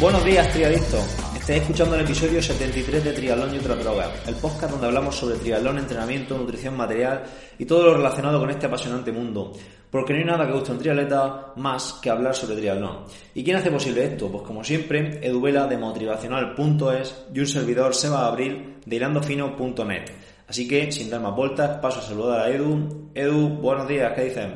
Buenos días, triadictos. Estáis escuchando el episodio 73 de Triatlón y otras drogas, el podcast donde hablamos sobre triatlón, entrenamiento, nutrición material y todo lo relacionado con este apasionante mundo. Porque no hay nada que guste a un triatleta más que hablar sobre triatlón. ¿Y quién hace posible esto? Pues como siempre, Eduvela de motivacional.es y un servidor Seba Abril de hilandofino.net. Así que, sin dar más vueltas, paso a saludar a Edu. Edu, buenos días, ¿qué dicen?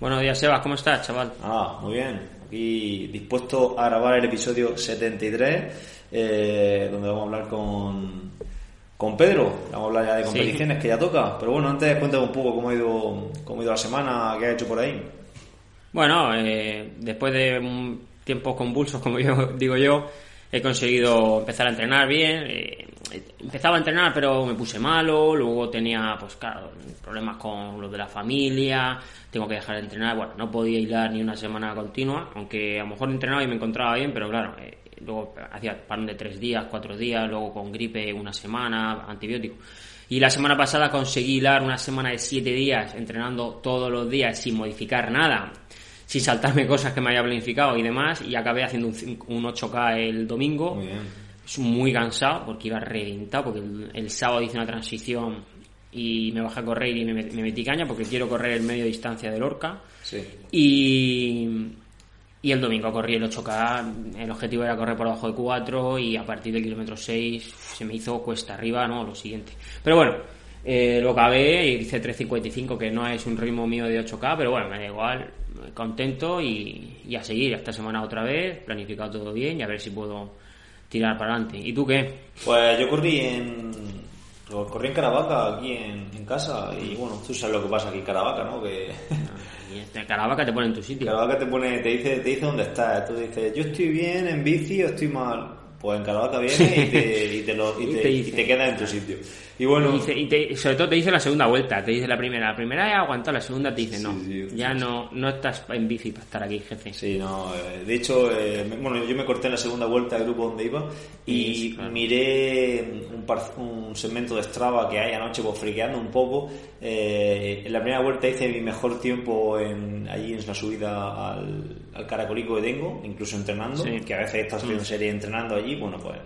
Buenos días, Sebas, ¿cómo estás, chaval? Ah, muy bien. Aquí dispuesto a grabar el episodio 73, eh, donde vamos a hablar con, con Pedro. Vamos a hablar ya de competiciones que ya toca. Pero bueno, antes cuéntame un poco cómo ha ido, cómo ha ido la semana, qué ha hecho por ahí. Bueno, eh, después de tiempos convulsos, como yo digo yo, he conseguido empezar a entrenar bien. Eh, empezaba a entrenar, pero me puse malo. Luego tenía, pues claro, problemas con los de la familia. Tengo que dejar de entrenar. Bueno, no podía hilar ni una semana continua, aunque a lo mejor entrenaba y me encontraba bien, pero claro, eh, luego hacía parón de tres días, cuatro días, luego con gripe una semana, antibiótico. Y la semana pasada conseguí hilar una semana de siete días entrenando todos los días sin modificar nada sin saltarme cosas que me haya planificado y demás, y acabé haciendo un, 8K el domingo. Muy bien. Es muy cansado porque iba reventado, porque el, sábado hice una transición y me bajé a correr y me, metí caña porque quiero correr el medio distancia del Orca. Sí. Y, y el domingo corrí el 8K, el objetivo era correr por debajo de 4 y a partir del kilómetro 6 se me hizo cuesta arriba, no, lo siguiente. Pero bueno, eh, lo acabé y hice 3.55, que no es un ritmo mío de 8K, pero bueno, me da igual, contento y, a seguir esta semana otra vez, planificado todo bien y a ver si puedo tirar para adelante. ¿Y tú qué? Pues yo corrí en corrí en Caravaca aquí en, casa y bueno, tú sabes lo que pasa aquí en Caravaca, ¿no? Que este Caravaca te pone en tu sitio. Caravaca te pone, te dice, te dice dónde estás. Tú dices, yo estoy bien en bici o estoy mal. Pues en Caravaca viene y te, y te, lo, y, te, y te quedas en tu sitio. Y bueno. Y, sobre todo te dice la segunda vuelta, te dice la primera. La primera he aguantado, la segunda te dice no. ya no, no estás en bici para estar aquí, jefe. Sí, no. Eh, de hecho, eh, bueno, yo me corté en la segunda vuelta del grupo donde iba y miré un, un, segmento de Strava que hay anoche, pues friqueando un poco. Eh, en la primera vuelta hice mi mejor tiempo en, allí en la subida al, al Caracolico que tengo, incluso entrenando, que a veces estás haciendo mm. serie entrenando allí. Bueno, pues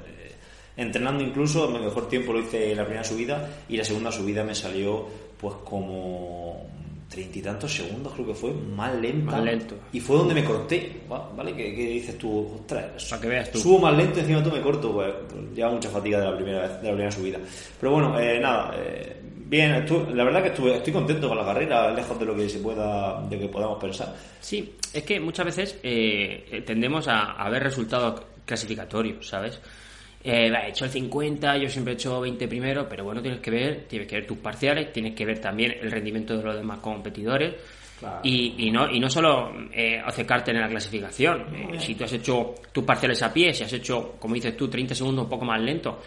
entrenando incluso, mi mejor tiempo lo hice la primera subida y la segunda subida me salió pues como treinta y tantos segundos creo que fue, más lenta. Más lento. Y fue donde me corté, ¿vale? ¿Qué, dices tú? Ostras, Para que veas tú. Subo más lento y encima tú me corto, pues lleva mucha fatiga de la primera vez, de la primera subida. Pero bueno, eh, nada, eh, bien, la verdad que estuve, estoy contento con la carrera, lejos de lo que se pueda, de que podamos pensar. Sí, es que muchas veces eh, tendemos a, a ver resultados clasificatorios, ¿sabes? Eh, he hecho el 50, yo siempre he hecho 20 primero, pero bueno, tienes que ver, tienes que ver tus parciales, tienes que ver también el rendimiento de los demás competidores. Y, y, no y no solo eh, acercarte en la clasificación. Eh, si tú has hecho tus parciales a pie, si has hecho, como dices tú, 30 segundos un poco más lento,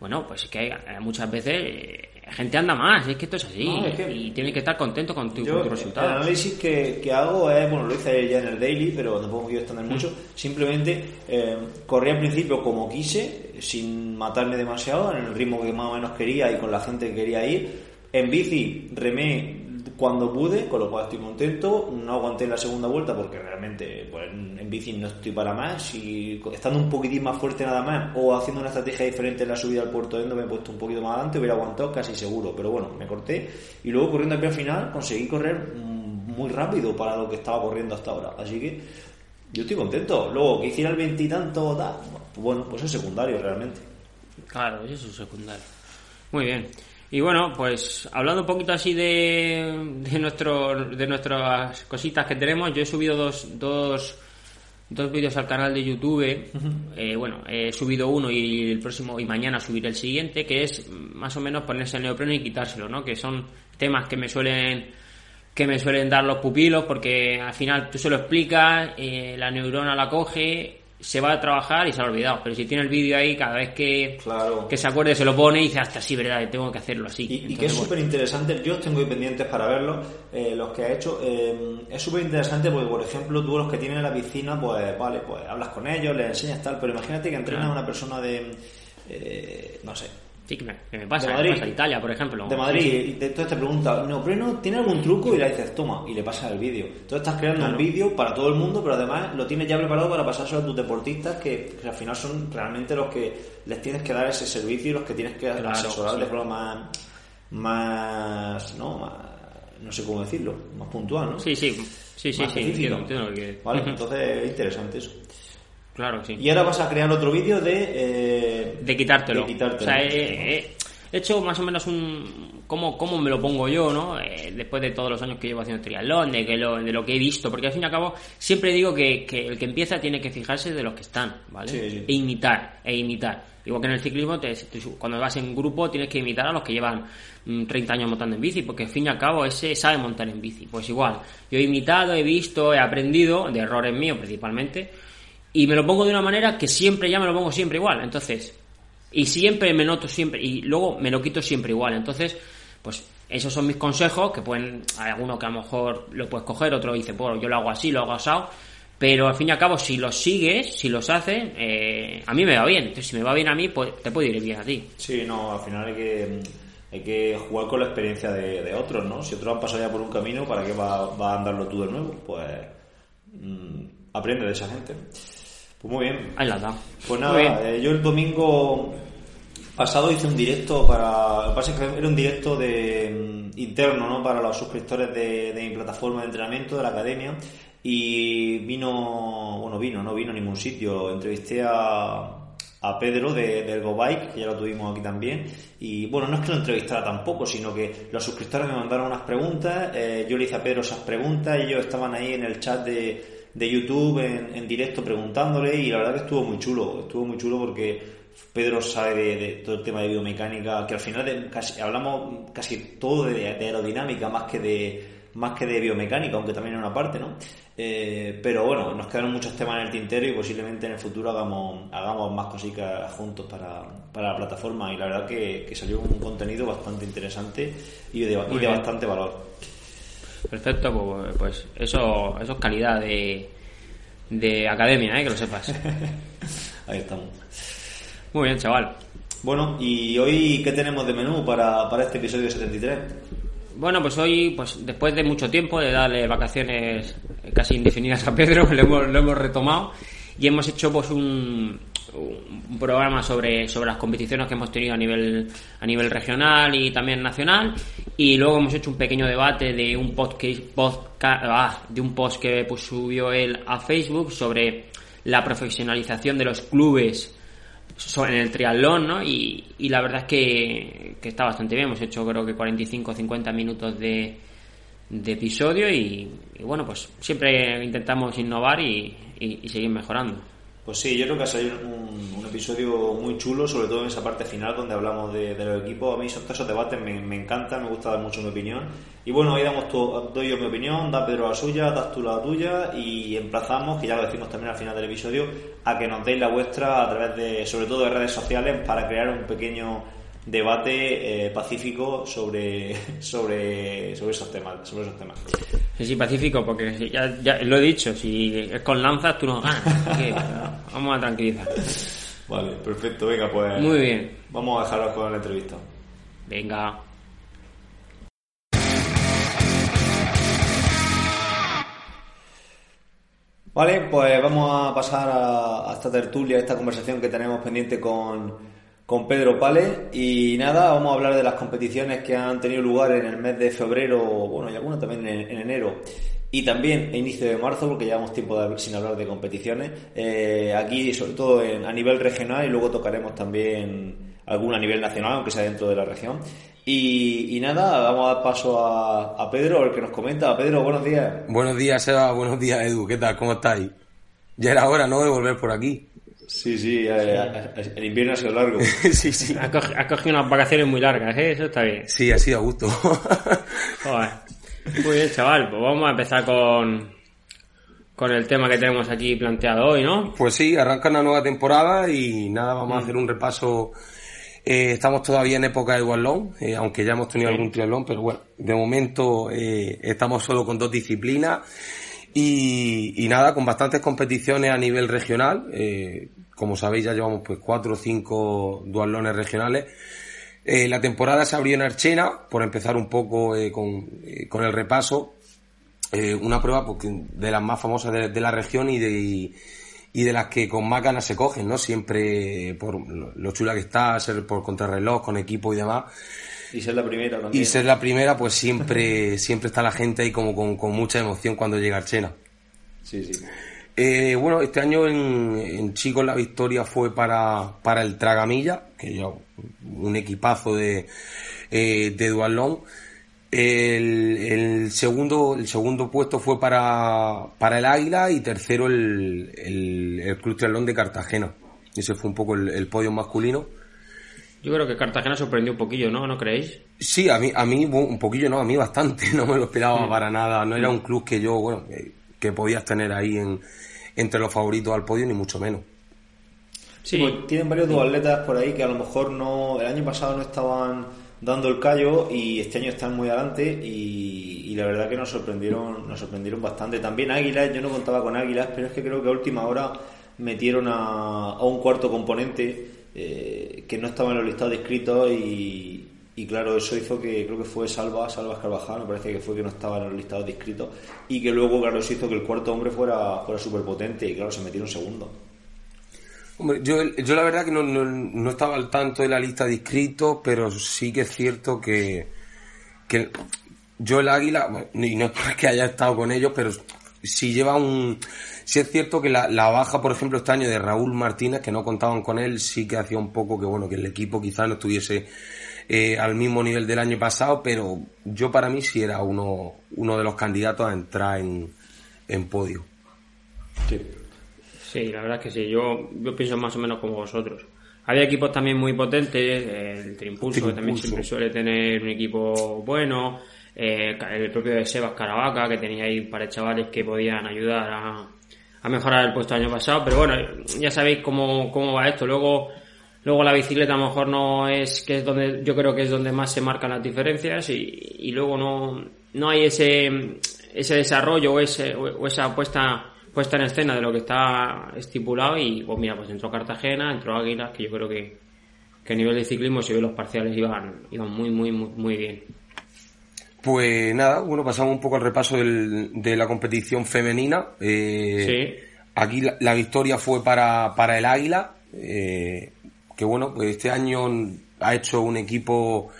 bueno, pues es que muchas veces eh, gente anda más, es que esto es así y tienes que estar contento con tu, resultado. El análisis que, que, hago es, bueno, lo hice ya en el daily, pero tampoco quiero extender mucho. Simplemente eh, corrí al principio como quise, sin matarme demasiado, en el ritmo que más o menos quería y con la gente que quería ir. En bici remé cuando pude, con lo cual estoy contento. No aguanté la segunda vuelta porque realmente pues, en bici no estoy para más. Y estando un poquitín más fuerte nada más o haciendo una estrategia diferente en la subida al puerto Endo me he puesto un poquito más adelante, hubiera aguantado casi seguro. Pero bueno, me corté y luego corriendo aquí al final conseguí correr muy rápido para lo que estaba corriendo hasta ahora. Así que yo estoy contento. Luego que hiciera el veintitanto, pues bueno, pues es secundario realmente. Claro, eso es secundario. Muy bien. Y bueno, pues hablando un poquito así de, de, nuestro, de nuestras cositas que tenemos, yo he subido dos, dos, dos vídeos al canal de YouTube. Eh, bueno, he subido uno y el próximo y mañana subiré el siguiente, que es más o menos ponerse el neopreno y quitárselo, ¿no? Que son temas que me suelen que me suelen dar los pupilos porque al final tú se lo explicas, eh, la neurona la coge se va a trabajar y se ha olvidado. Pero si tiene el vídeo ahí, cada vez que, que se acuerde se lo pone y dice, hasta sí, verdad, tengo que hacerlo así. Y, que es súper interesante, yo tengo ahí pendientes para verlo, eh, los que ha hecho. Eh, es súper interesante porque, por ejemplo, tú los que tienen en la piscina, pues vale, pues hablas con ellos, les enseñas tal, pero imagínate que entrenas a una persona de, eh, no sé, Sí, que me, que me pasa. De me Madrid. pasa en Italia, por ejemplo. de Madrid Sí, sí. y entonces te pregunta no pero no tiene algún truco y le dices toma y le pasas el vídeo entonces estás creando un vídeo para todo el mundo pero además lo tienes ya preparado para pasárselo a tus deportistas que, que al final son realmente los que les tienes que dar ese servicio y los que tienes que Claro, asesorar sí. de forma más más no más, no sé cómo decirlo más puntual no Sí, sí, sí, sí, Más sí, entiendo, entiendo lo que quieres. vale entonces es interesante eso Claro, sí. y ahora vas a crear otro vídeo de eh, de quitártelo. de quitártelo. O sea, he, he hecho más o menos un... ¿Cómo, cómo me lo pongo yo, no? Eh, después de todos los años que llevo haciendo triatlón, de, que lo, de lo que he visto. Porque al fin y al cabo, siempre digo que, que el que empieza tiene que fijarse de los que están, ¿vale? Sí, sí. E imitar, e imitar. Igual que en el ciclismo, te- te- cuando vas en grupo tienes que imitar a los que llevan mm, 30 años montando en bici, porque al fin y al cabo ese sabe montar en bici. Pues igual, yo he imitado, he visto, he aprendido, de errores míos principalmente, y me lo pongo de una manera que siempre ya me lo pongo siempre igual. Entonces, y siempre me noto siempre, y luego me lo quito siempre igual. Entonces, pues esos son mis consejos, que pueden, hay alguno que a lo mejor lo puedes coger, otro dice, bueno, yo lo hago así, lo hago asado. Pero al fin y al cabo, si los sigues, si los haces, eh, a mí me va bien. Entonces, si me va bien a mí, pues te puede ir bien a ti. Sí, no, al final hay que, hay que jugar con la experiencia de, otros, ¿no? Si otros han pasado ya por un camino, ¿para qué va, va a andarlo tú de nuevo? Pues mm, aprende de esa gente. Pues muy bien. Ahí la da. Pues nada, eh, yo el domingo pasado hice un directo para. Lo que pasa es que era un directo de mm, interno, ¿no? Para los suscriptores de, de mi plataforma de entrenamiento, de la academia. Y vino. Bueno, vino, no vino a ningún sitio. Entrevisté a. A Pedro de, del Go Bike, que ya lo tuvimos aquí también. Y bueno, no es que lo entrevistara tampoco, sino que los suscriptores me mandaron unas preguntas. eh, yo le hice a Pedro esas preguntas. Ellos estaban ahí en el chat de, de YouTube en, en directo preguntándole y la verdad que estuvo muy chulo, estuvo muy chulo porque Pedro sabe de, de todo el tema de biomecánica, que al final de- casi, hablamos casi todo de, de aerodinámica más que de más que de biomecánica, aunque también en una parte, ¿no? Eh, pero bueno, nos quedaron muchos temas en el tintero y posiblemente en el futuro hagamos, hagamos más cositas juntos para, para la plataforma y la verdad que, que salió un contenido bastante interesante y de, y bastante valor. Perfecto, pues, pues eso, eso es calidad de, de academia, ¿eh? que lo sepas. Ahí estamos. Muy bien, chaval. Bueno, ¿y hoy qué tenemos de menú para, para este episodio 73? Bueno, pues hoy, pues después de mucho tiempo de darle vacaciones casi indefinidas a Pedro, lo hemos, lo hemos retomado y hemos hecho pues un, un programa sobre, sobre las competiciones que hemos tenido a nivel, a nivel regional y también nacional y luego hemos hecho un pequeño debate de un post que, podcast, ah, de un post que pues, subió él a Facebook sobre la profesionalización de los clubes en el triatlón, ¿no? Y, y la verdad es que, que está bastante bien. Hemos hecho creo que 45 o 50 minutos de, de episodio y, bueno, pues siempre intentamos innovar y- y seguir mejorando. Pues sí, yo creo que ha salido un, un episodio muy chulo, sobre todo en esa parte final donde hablamos de, de los equipos. A mí esos, esos debates me, me encantan, me gusta dar mucho mi opinión. Y bueno, hoy damos tu- doy yo mi opinión, da Pedro la suya, das tú la tuya y emplazamos, que ya lo decimos también al final del episodio, a que nos deis la vuestra a través de, sobre todo de redes sociales, para crear un pequeño debate eh, pacífico sobre, sobre, sobre esos temas. Sobre esos temas. Sí, sí, pacífico, porque ya, ya lo he dicho, si es con lanzas tú no ganas. que, vamos a tranquilizar. Vale, perfecto, venga, pues Muy bien. vamos a dejaros con la entrevista. Venga. Vale, pues vamos a pasar a, a esta tertulia, a esta conversación que tenemos pendiente con, con Pedro Pale. Y nada, vamos a hablar de las competiciones que han tenido lugar en el mes de febrero, bueno, y algunas también en, en enero. Y también a inicio de marzo, porque llevamos tiempo de- sin hablar de competiciones. Eh, aquí, sobre todo en- a nivel regional, y luego tocaremos también alguna a nivel nacional, aunque sea dentro de la región. Y, y nada, vamos a dar paso a, a Pedro, el que nos comenta. Pedro, buenos días. Buenos días, Seba. Buenos días, Edu. ¿Qué tal? ¿Cómo estáis? Ya era hora, ¿no? De volver por aquí. Sí, sí, eh, el invierno ha sido largo. sí, sí. Has cogi- has cogido unas vacaciones muy largas, ¿eh? Eso está bien. Sí, ha sido a gusto. Joder. Muy bien, chaval. Pues vamos a empezar con, con el tema que tenemos aquí planteado hoy, ¿no? pues sí, arranca una nueva temporada y nada, vamos a hacer un repaso. Eh, estamos todavía en época de duatlón, eh, aunque ya hemos tenido algún triatlón, pero bueno, de momento eh, estamos solo con dos disciplinas y, y nada, con bastantes competiciones a nivel regional. eh, como sabéis, ya llevamos pues cuatro o cinco duatlones regionales. Eh, la temporada se abrió en Archena, por empezar un poco eh, con, eh, con, el repaso. una prueba porque, de las más famosas de, de la región y de, y de las que con más ganas se cogen, ¿no? Siempre por lo chula que está, ser por contrarreloj, con equipo y demás. Y ser la primera también. Y ser la primera, pues siempre, siempre está la gente ahí como con, con mucha emoción cuando llega Archena. Sí, sí. Eh, bueno, este año en, en Chicos la victoria fue para, para el Tragamilla, que ya un equipazo de, eh, de Dualón. El, el, segundo, el segundo puesto fue para, para el Águila y tercero el, el, el Club Triatlón de Cartagena. Ese fue un poco el, el, podio masculino. Yo creo que Cartagena sorprendió un poquillo, ¿no? ¿No creéis? Sí, a mí, a mí un poquillo, no, a mí bastante. No me lo esperaba sí. para nada. No era un club que yo, bueno, que podías tener ahí en, entre los favoritos al podio, ni mucho menos. Sí, pues tienen varios duatletas por ahí que a lo mejor no el año pasado no estaban dando el callo y este año están muy adelante y, y, la verdad que nos sorprendieron nos sorprendieron bastante. También Águilas, yo no contaba con Águilas, pero es que creo que a última hora metieron a, a un cuarto componente eh, que no estaba en los listados de inscritos y, y claro, eso hizo que creo que fue Salva, Salva Carvajal, me parece que fue que no estaba en los listados de inscritos y que luego, claro, eso hizo que el cuarto hombre fuera, fuera súper potente y claro, se metieron segundo. Hombre, yo, yo la verdad que no, no, no, estaba al tanto de la lista de inscritos, pero sí que es cierto que, que yo el Águila, y no es que haya estado con ellos, pero si lleva un... Sí es cierto que la, la, baja, por ejemplo, este año de Raúl Martínez, que no contaban con él, sí que hacía un poco que, bueno, que el equipo quizás no estuviese eh, al mismo nivel del año pasado, pero yo para mí sí era uno, uno de los candidatos a entrar en, en podio. Sí. Sí, la verdad es que sí. Yo, yo pienso más o menos como vosotros. Había equipos también muy potentes, el Trimpulso, que también siempre suele tener un equipo bueno, eh, el propio de Sebas Caravaca, que tenía ahí para chavales que podían ayudar a, a mejorar el puesto del año pasado, pero bueno, ya sabéis cómo, cómo va esto. Luego, luego la bicicleta a lo mejor no es, que es donde, yo creo que es donde más se marcan las diferencias y, y luego no, no hay ese, ese desarrollo o, ese, o esa apuesta puesta en escena de lo que está estipulado y pues mira, pues entró Cartagena, entró Águilas, que yo creo que, que a nivel de ciclismo si ve los parciales iban, iban muy, muy, muy, muy bien. Pues nada, bueno, pasamos un poco al repaso del, de la competición femenina. Eh, sí. Aquí la, la, victoria fue para, para el Águila, eh, que bueno, pues este año ha hecho un equipo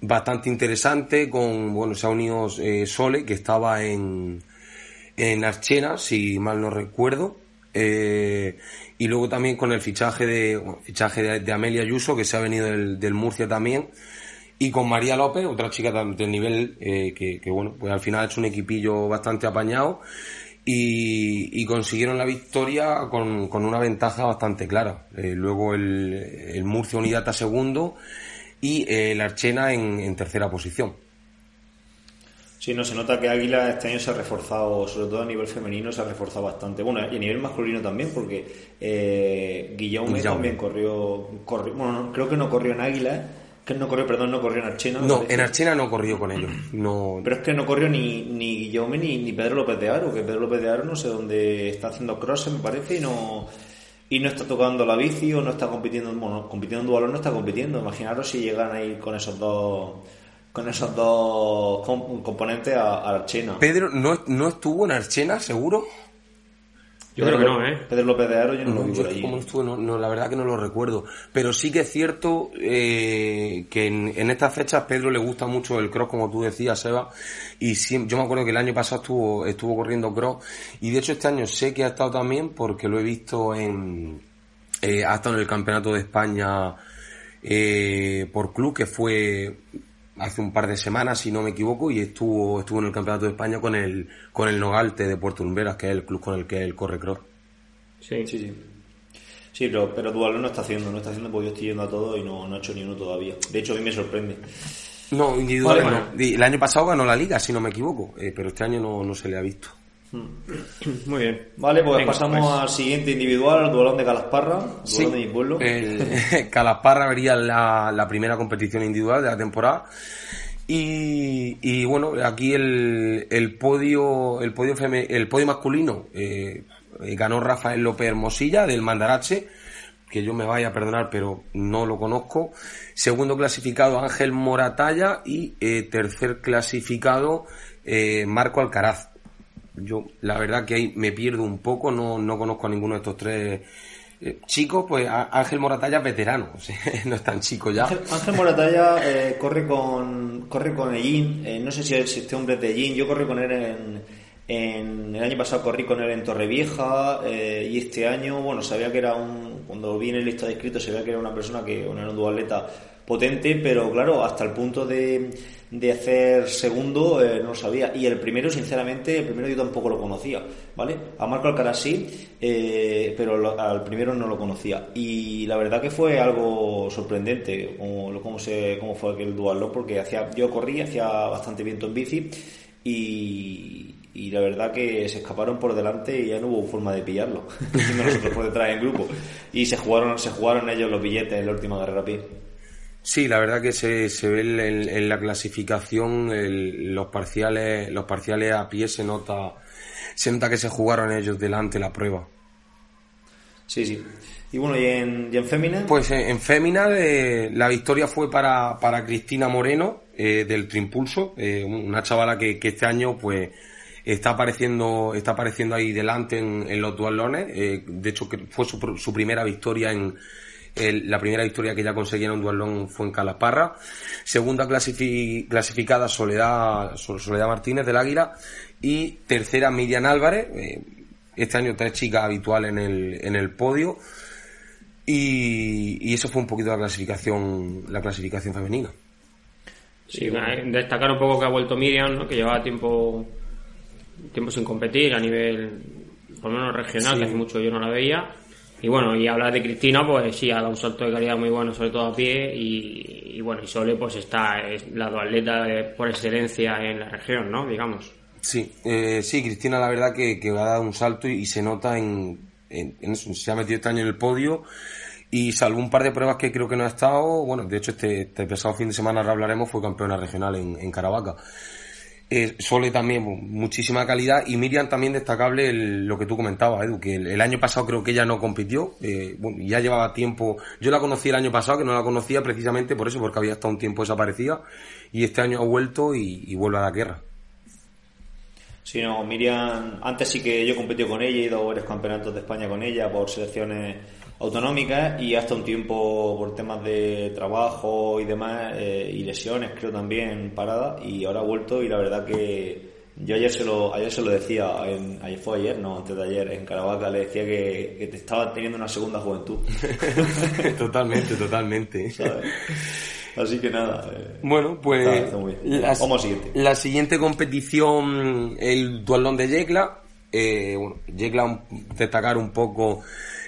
bastante interesante con, bueno, se ha unido eh, Sole, que estaba en, en Archena, si mal no recuerdo. Eh, y luego también con el fichaje de fichaje de, de, Amelia Ayuso, que se ha venido del, Murcia también. Y con María López, otra chica del nivel eh, que, bueno, pues al final ha hecho un equipillo bastante apañado. Y, y consiguieron la victoria con, con, una ventaja bastante clara. Eh, luego el, el, Murcia Unidad a segundo y el Archena en, en tercera posición. Sí, no, se nota que Águila este año se ha reforzado, sobre todo a nivel femenino, se ha reforzado bastante. Bueno, y a nivel masculino también, porque eh, Guillaume, Guillaume, también corrió, corrió, bueno, no, creo que no corrió en Águila, que no corrió, perdón, no corrió en Archena. No, en Archena no corrió con ellos. No... Pero es que no corrió ni, ni Guillaume ni, ni Pedro López de Aro, que Pedro López de Aro no sé dónde está haciendo crosses, me parece, y no y no está tocando la bici o no está compitiendo, bueno, compitiendo en duelo no está compitiendo. Imaginaros si llegan a ir con esos dos con esos dos componentes a, a Archena. Pedro, ¿no, ¿no estuvo en Archena, seguro? Yo Pedro, creo que no, ¿eh? Pedro López de Aro yo no, no lo vi por allí. ¿Cómo estuvo? No, no, la verdad que no lo recuerdo. Pero sí que es cierto eh, que en, en, estas fechas Pedro le gusta mucho el cross, como tú decías, Seba. Y siempre, yo me acuerdo que el año pasado estuvo, estuvo corriendo cross. Y de hecho este año sé que ha estado también porque lo he visto en... Eh, ha estado en el Campeonato de España eh, por club, que fue hace un par de semanas, si no me equivoco, y estuvo, estuvo en el Campeonato de España con el, con el Nogalte de Puerto Lumberas, que es el club con el que él corre cross. Sí, sí, sí. Sí, pero, pero Dualo no está haciendo, no está haciendo porque yo estoy yendo a todo y no, no ha hecho ni uno todavía. De hecho, a mí me sorprende. No, individual vale, no. Bueno. El año pasado ganó la liga, si no me equivoco, eh, pero este año no, no se le ha visto. Muy bien. Vale, pues Venga, pasamos pues. al siguiente individual, al duelón de Calasparra, duelón sí, de mi pueblo. El Calasparra vería la, la, primera competición individual de la temporada. Y, y bueno, aquí el, el podio, el podio, feme, el podio masculino eh, ganó Rafael López Hermosilla del Mandarache, que yo me vaya a perdonar, pero no lo conozco. Segundo clasificado Ángel Moratalla y eh, tercer clasificado eh, Marco Alcaraz. Yo la verdad que ahí me pierdo un poco, no, no conozco a ninguno de estos tres eh, chicos, pues Ángel Moratalla es veterano, no es tan chico ya. Ángel, Moratalla corre con corre con Ellín, no sé si es este hombre de Ellín, yo corrí con él en, en, el año pasado corrí con él en Torrevieja eh, y este año, bueno, sabía que era un, cuando vi en el lista de sabía que era una persona que bueno, era un dualeta potente, pero claro, hasta el punto de, de hacer segundo eh, no lo sabía. Y el primero, sinceramente, el primero yo tampoco lo conocía, ¿vale? A Marco Alcaraz sí, eh, pero al primero no lo conocía. Y la verdad que fue algo sorprendente como, cómo, se, cómo fue aquel dual, porque hacía, yo corrí, hacía bastante viento en bici y la verdad que se escaparon por delante y ya no hubo forma de pillarlo, nosotros por detrás en grupo. Y se jugaron, se jugaron ellos los billetes en la última guerra a pie. Sí, la verdad que se, se ve en, la clasificación los parciales los parciales a pie se nota se nota que se jugaron ellos delante la prueba. Sí, sí. Y bueno, ¿y en, y en Fémina? Pues en, Fémina eh, la victoria fue para, para Cristina Moreno eh, del Trimpulso, eh, una chavala que, que este año pues está apareciendo, está apareciendo ahí delante en, los dualones. De hecho, fue su, su primera victoria en, la primera victoria que ya conseguía en un dualón fue en Calaparra. Segunda clasificada Soledad, Soledad Martínez del Águila. Y tercera Miriam Álvarez. Eh, este año tres chicas habituales en el, en el podio. Y, y, eso fue un poquito la clasificación, la clasificación femenina. Sí, destacar un poco que ha vuelto Miriam, ¿no? que llevaba tiempo tiempo sin competir a nivel, por lo menos regional, que hace mucho yo no la veía. Y bueno, y hablar de Cristina, pues sí, ha dado un salto de calidad muy bueno, sobre todo a pie. Y, bueno, y Sole, pues está, es la dualeta por excelencia en la región, ¿no? Digamos. Sí, eh, sí, Cristina, la verdad que, que ha dado un salto y, se nota en, en. Se ha metido este año en el podio y salvo un par de pruebas que creo que no ha estado, bueno, de hecho este, este pasado fin de semana ahora hablaremos, fue campeona regional en, en Caravaca. Eh, Sole también, muchísima calidad. Y Miriam también destacable lo que tú comentabas, Edu, que el, año pasado creo que ella no compitió. Eh, ya llevaba tiempo. Yo la conocí el año pasado, que no la conocía precisamente por eso, porque había estado un tiempo desaparecida. Y este año ha vuelto y, vuelve a la guerra. Sí, no, Miriam, antes sí que yo competí con ella, he ido a varios campeonatos de España con ella por selecciones autonómicas y hasta un tiempo por temas de trabajo y demás eh, y lesiones creo también parada y ahora ha vuelto y la verdad que yo ayer se lo ayer se lo decía en, ayer fue ayer no antes de ayer en Caravaca le decía que, te estaba teniendo una segunda juventud totalmente totalmente Así que nada. Eh, bueno, pues la, siguiente. la siguiente competición, el dualón de Yecla. Eh, bueno, Yecla destacar un poco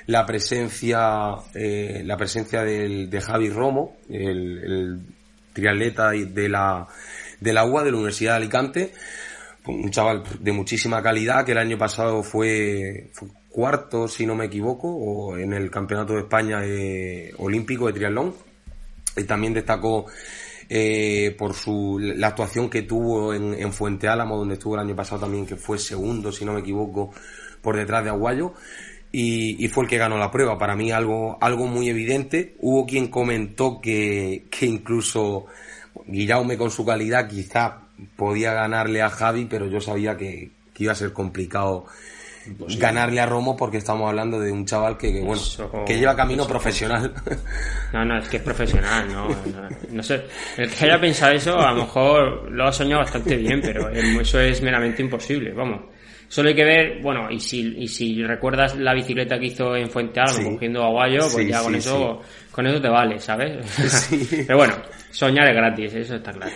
la presencia, eh, la presencia del, de Javi Romo, el, el triatleta de la, de la de la Universidad de Alicante, un chaval de muchísima calidad que el año pasado fue, cuarto, si no me equivoco, o en el Campeonato de España Olímpico de Triatlón. Y también destacó eh, por su, la actuación que tuvo en, en Fuente Álamo, donde estuvo el año pasado también, que fue segundo, si no me equivoco, por detrás de Aguayo y, fue el que ganó la prueba. Para mí algo, algo muy evidente. Hubo quien comentó que, que incluso Guillaume con su calidad quizá podía ganarle a Javi, pero yo sabía que, iba a ser complicado ganarle a Romo porque estamos hablando de un chaval que, bueno que lleva camino profesional. No no es que es profesional no, no, sé. El que haya pensado eso a lo mejor lo ha soñado bastante bien pero eso es meramente imposible vamos Solo hay que ver, bueno, y si, y si recuerdas la bicicleta que hizo en Fuente Almo cogiendo aguayo, pues ya con eso, con eso te vale, ¿sabes? Pero bueno, soñar es gratis, eso está claro.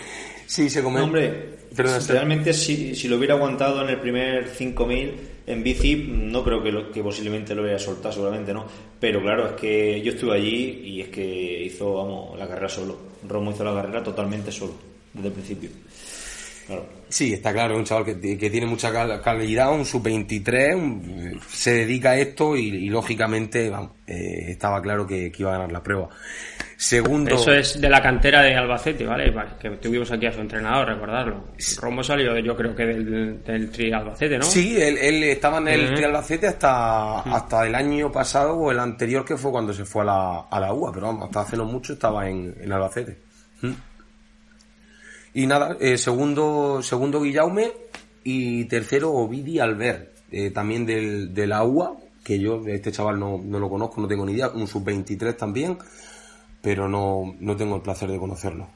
Sí, se come. Hombre, realmente si, si lo hubiera aguantado en el primer 5000 en bici, no creo que, lo, que posiblemente lo hubiera soltado, seguramente no. Pero claro, es que yo estuve allí y es que hizo, vamos, la carrera solo. Romo hizo la carrera totalmente solo, desde el principio. Sí, está claro, es un chaval que, que tiene mucha calidad, un sub-23, se dedica a esto y, lógicamente vamos, eh, estaba claro que, iba a ganar la prueba. Segundo... Eso es de la cantera de Albacete, ¿vale? Que tuvimos aquí a su entrenador, recordarlo. Romo salió, yo creo que del, del Tri Albacete, ¿no? Sí, él, estaba en el Tri Albacete hasta, hasta el año pasado o el anterior que fue cuando se fue a la, a la UA, pero vamos, hasta hace no mucho estaba en, en Albacete. Y nada, eh, segundo, segundo Guillaume y tercero Ovidi Albert, eh, también del, de la UA, que yo, este chaval no, no lo conozco, no tengo ni idea, un sub-23 también, pero no, no tengo el placer de conocerlo.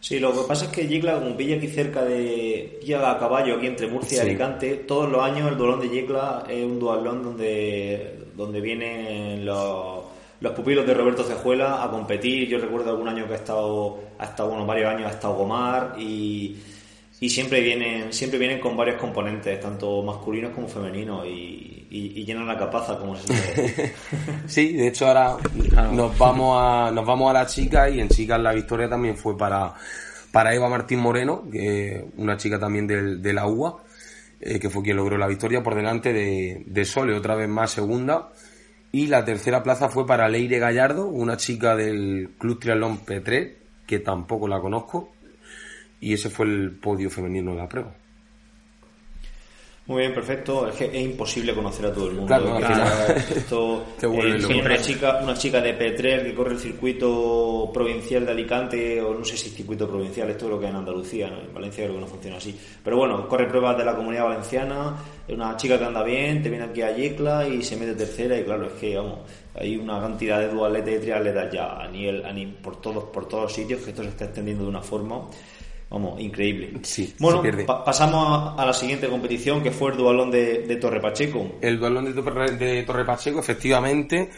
Sí, lo que pasa es que Yecla, como pilla aquí cerca de. pilla a caballo aquí entre Murcia y Alicante, todos los años el dualón de Yecla es un dualón donde, donde vienen los los pupilos de Roberto Cejuela a competir. Yo recuerdo algún año que ha estado, ha estado bueno, varios años ha estado Gomar y, y siempre vienen, siempre vienen con varios componentes, tanto masculinos como femeninos, y, llenan la capaza, como se dice. sí, de hecho ahora nos vamos a, nos vamos a la chica y en chicas la victoria también fue para, para Eva Martín Moreno, que una chica también de, de la UA, eh, que fue quien logró la victoria por delante de, de Sole, otra vez más segunda y la tercera plaza fue para Leire Gallardo, una chica del Club Triatlón P3, que tampoco la conozco. Y ese fue el podio femenino de la prueba. Muy bien, perfecto. Es que es imposible conocer a todo el mundo. Claro, esto, eh, una chica, una chica de P3 que corre el circuito provincial de Alicante, o no sé si circuito provincial, esto es lo que es en Andalucía, en Valencia creo que no funciona así. Pero bueno, corre pruebas de la comunidad valenciana, una chica que anda bien, te viene aquí a Yecla y se mete tercera, y claro, es que vamos, hay una cantidad de dualetes y triatletas ya a nivel, a nivel, por todos, por todos los sitios que esto se está extendiendo de una forma Vamos, increíble. Sí, bueno, pasamos a, la siguiente competición que fue el dualón de, Torre Pacheco. El dualón de, Torre Pacheco, efectivamente.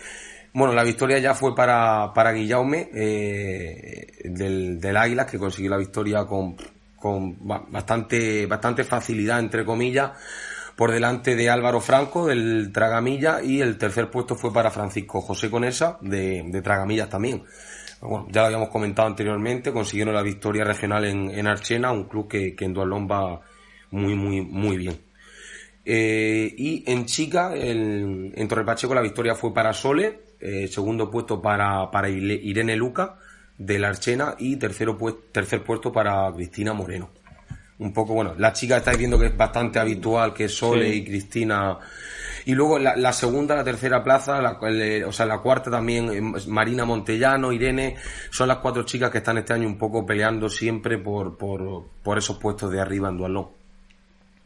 Bueno, la victoria ya fue para, para Guillaume eh, del, del Águilas, que consiguió la victoria con, con bastante, bastante facilidad, entre comillas, por delante de Álvaro Franco del Tragamilla y el tercer puesto fue para Francisco José Conesa de, de Tragamillas también bueno, ya lo habíamos comentado anteriormente, consiguieron la victoria regional en, en Archena, un club que, que en Dualón va muy, muy, muy bien. Eh, y en chica, en, en Torre Pacheco, la victoria fue para Sole, eh, segundo puesto para, para Irene Luca de la Archena y tercero tercer puesto para Cristina Moreno. Un poco, bueno, la chica estáis viendo que es bastante habitual que Sole y Cristina y luego la, segunda, la tercera plaza, la, o sea, la cuarta también, eh, Marina Montellano, Irene, son las cuatro chicas que están este año un poco peleando siempre por, por, por esos puestos de arriba en dualón.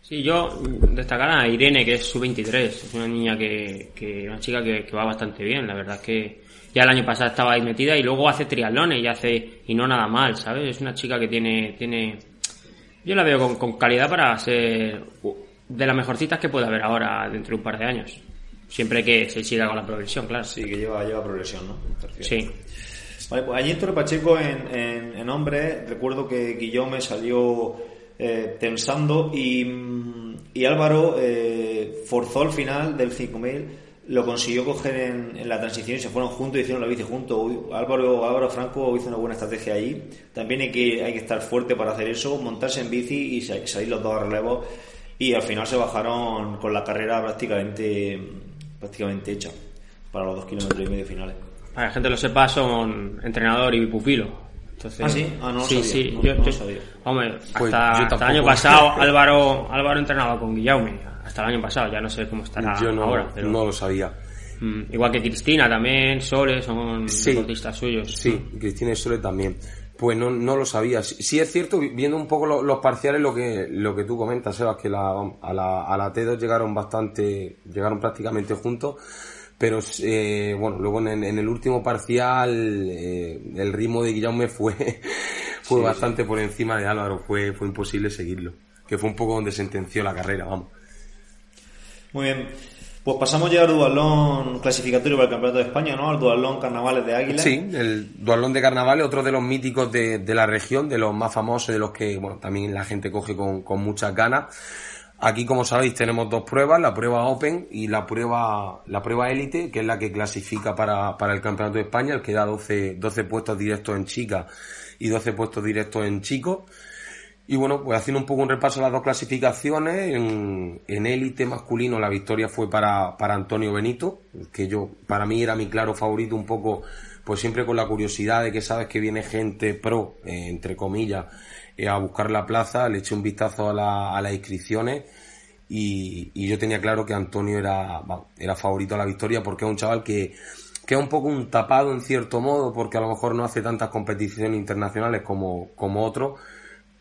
Sí, yo destacar a Irene, que es su 23, es una niña que, una chica que, va bastante bien, la verdad es que ya el año pasado estaba ahí metida y luego hace triatlones y hace, y no nada mal, ¿sabes? Es una chica que tiene, tiene, yo la veo con calidad para ser de las mejorcitas que puede haber ahora dentro de un par de años. Siempre que se siga con la progresión, claro. Sí, que lleva, lleva progresión, ¿no? Sí. Vale, pues allí en Torre Pacheco, en, en, en hombre, recuerdo que Guillaume salió eh, tensando y, mm, y Álvaro eh, forzó al final del 5000 lo consiguió coger en, en, la transición y se fueron juntos y hicieron la bici juntos. Álvaro, Álvaro Franco hizo una buena estrategia ahí. También hay que, hay que estar fuerte para hacer eso, montarse en bici y salir los dos a relevo y al final se bajaron con la carrera prácticamente prácticamente hecha para los dos kilómetros y medio finales. Para que la gente lo sepa, son entrenador y pupilo. Entonces, ¿Ah, sí? Ah, no sí, sabía. Sí, yo, yo, Hombre, pues hasta, el año pasado Álvaro, Álvaro entrenaba con Guillaume. Hasta el año pasado, ya no sé cómo estará yo no, ahora. Pero... No lo sabía. Mm, igual que Cristina también, Sole, son deportistas suyos. Sí, Cristina y Sole también. Pues no, no lo sabía. Sí, es cierto, viendo un poco los, parciales, lo que, lo que tú comentas, Sebas, que la, a, la, a la T2 llegaron bastante, llegaron prácticamente juntos, pero eh, bueno, luego en, el último parcial eh, el ritmo de Guillaume fue, fue bastante por encima de Álvaro, fue, fue imposible seguirlo, que fue un poco donde sentenció la carrera, vamos. Muy bien. Pues pasamos ya al dualón clasificatorio para el Campeonato de España, ¿no? Al dualón Carnavales de Águila. Sí, el dualón de Carnavales, otro de los míticos de, de la región, de los más famosos, de los que, bueno, también la gente coge con, con muchas ganas. Aquí, como sabéis, tenemos dos pruebas, la prueba Open y la prueba, la prueba Élite, que es la que clasifica para, para el Campeonato de España, el que da 12, 12 puestos directos en chicas y 12 puestos directos en chicos. Y bueno, pues haciendo un poco un repaso de las dos clasificaciones, en, en élite masculino la victoria fue para, para Antonio Benito, que yo, para mí era mi claro favorito un poco, pues siempre con la curiosidad de que sabes que viene gente pro, eh, entre comillas, eh, a buscar la plaza, le eché un vistazo a, la, a las inscripciones y, yo tenía claro que Antonio era, era favorito a la victoria porque es un chaval que, que es un poco un tapado en cierto modo porque a lo mejor no hace tantas competiciones internacionales como, como otros,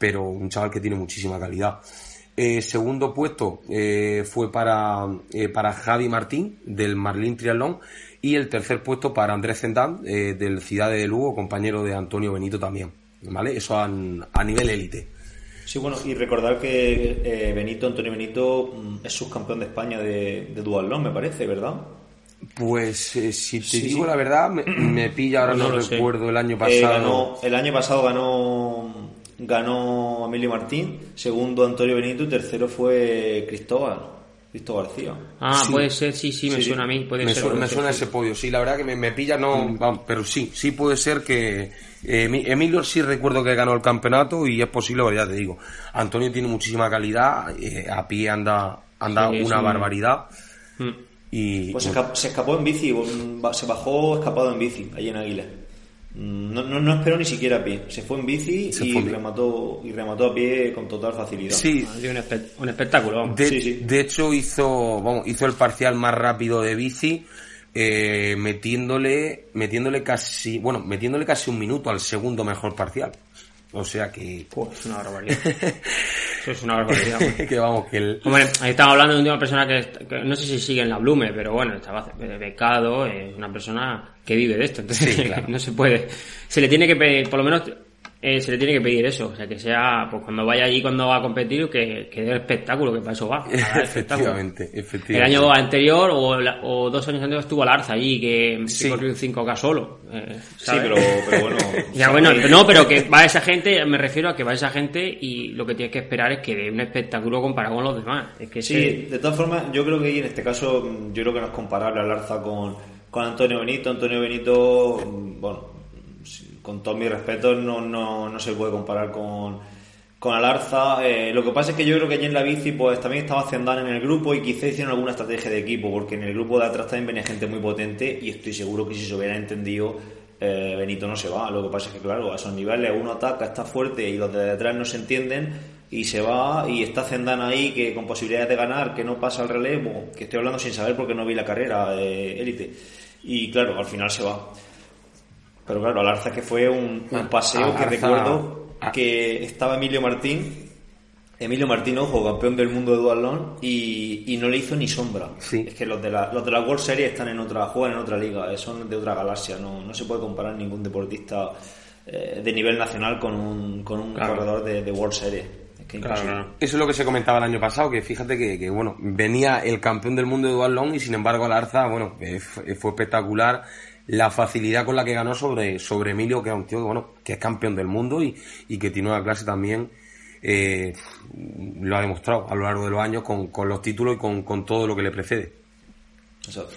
pero un chaval que tiene muchísima calidad. Eh, segundo puesto eh, fue para, eh, para Javi Martín del Marlín Triatlón y el tercer puesto para Andrés Zendán del Ciudad de Lugo, compañero de Antonio Benito también. ¿Vale? Eso a, a nivel élite. Sí, bueno, y recordar que Benito, Antonio Benito, mm, es subcampeón de España de, de Duatlón, me parece, ¿verdad? Pues si te sí, digo sí. la verdad, me, me, pilla, ahora no, no recuerdo, sé. el año pasado. Eh, ganó, el año pasado ganó ganó Emilio Martín, segundo Antonio Benito y tercero fue Cristóbal. Cristóbal García. Ah, sí. puede ser, sí, sí, me suena a mí. Puede me, ser, suena, me suena ese podio, sí, la verdad que me, me pilla, no, mm. vamos, pero sí, sí puede ser que eh, Emilio sí recuerdo que ganó el campeonato y es posible, ya te digo, Antonio tiene muchísima calidad, eh, a pie anda, anda sí, una barbaridad. Mm. Y, pues se escapó, se escapó, en bici, se bajó escapado en bici, allí en Águila. No, no, no, esperó ni siquiera a pie. Se fue en bici se y, remató, y remató a pie con total facilidad. Sí. Un, espe un espectáculo. De, sí, sí. de, hecho, hizo, vamos, hizo el parcial más rápido de bici, eh, metiéndole, metiéndole casi, bueno, metiéndole casi un minuto al segundo mejor parcial. O sea que. Pues es una barbaridad. Eso es una barbaridad. que vamos, que el. Hombre, ahí estamos hablando de una persona que, que, no sé si sigue en la Blume, pero bueno, estaba becado, es una persona que vive de esto. Entonces, sí, claro. no se puede. Se le tiene que pedir, por lo menos eh, se le tiene que pedir eso, o sea, que sea, pues cuando vaya allí, cuando va a competir, que, que dé el espectáculo, que para eso va. efectivamente, efectivamente. El año anterior o, o, dos años anterior estuvo Alarza allí, que, sí. corrió un 5K solo. Eh, sí, pero, pero bueno. ya, bueno, no, pero que va esa gente, me refiero a que va esa gente y lo que tienes que esperar es que dé un espectáculo comparado con los demás. Es que sí, de todas formas, yo creo que en este caso, yo creo que no es comparable Alarza con, con Antonio Benito. Antonio Benito, bueno, con todo mi respeto, no, no, no se puede comparar con, con Alarza. Eh, lo que pasa es que yo creo que allí en la bici pues también estaba Zendán en el grupo y quizá hicieron alguna estrategia de equipo, porque en el grupo de atrás también venía gente muy potente y estoy seguro que si se hubiera entendido eh, Benito no se va. Lo que pasa es que claro, a esos niveles uno ataca, está fuerte y los de detrás no se entienden y se va y está Zendán ahí que con posibilidades de ganar, que no pasa el relevo, que estoy hablando sin saber porque no vi la carrera élite. Y claro, al final se va. Pero claro, Alarza que fue un, un paseo Alarza, que recuerdo que estaba Emilio Martín, Emilio Martín, ojo, campeón del mundo de duatlón y, y no le hizo ni sombra. Sí. Es que los de, la, los de la World Series están en otra, juegan en otra liga, son de otra galaxia, no, no se puede comparar ningún deportista eh, de nivel nacional con un, con un claro. corredor de, de, World Series. Es que claro, Eso es lo que se comentaba el año pasado, que fíjate que, que bueno, venía el campeón del mundo de duatlón y sin embargo Alarza, bueno, fue espectacular la facilidad con la que ganó sobre, sobre Emilio, que es un tío bueno, que es campeón del mundo y, y que tiene una clase también, eh, lo ha demostrado a lo largo de los años con, con los títulos y con, con, todo lo que le precede. Exacto.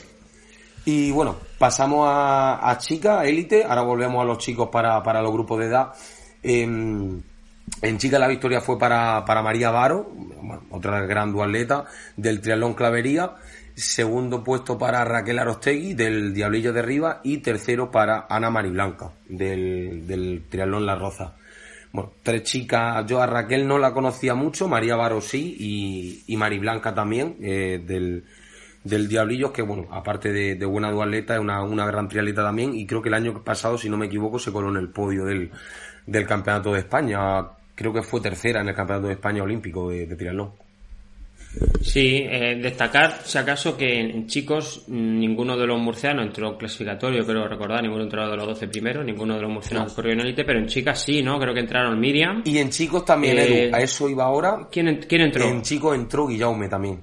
Y bueno, pasamos a, a chica, élite, ahora volvemos a los chicos para, para los grupos de edad. Eh, en chica la victoria fue para, para María Varo, bueno, otra gran dualeta del triatlón clavería segundo puesto para Raquel Arostegui del Diablillo de Arriba y tercero para Ana Mariblanca del, del Triatlón La Roza. Bueno, tres chicas, yo a Raquel no la conocía mucho, María Baro sí y, y Mari Blanca también eh, del, del Diablillo, que bueno, aparte de, de buena dualeta, es una, una gran triatleta también y creo que el año pasado, si no me equivoco, se coló en el podio del, del Campeonato de España. Creo que fue tercera en el Campeonato de España Olímpico de, de triatlón. Sí, eh, destacar, si acaso, que en chicos ninguno de los murcianos entró clasificatorio, creo recordar, ninguno entró de los 12 primeros, ninguno de los murcianos no. corrió en élite, pero en chicas sí, ¿no? Creo que entraron Miriam. Y en chicos también, eh, Edu, a eso iba ahora. ¿Quién, quién entró? En chicos entró Guillaume también.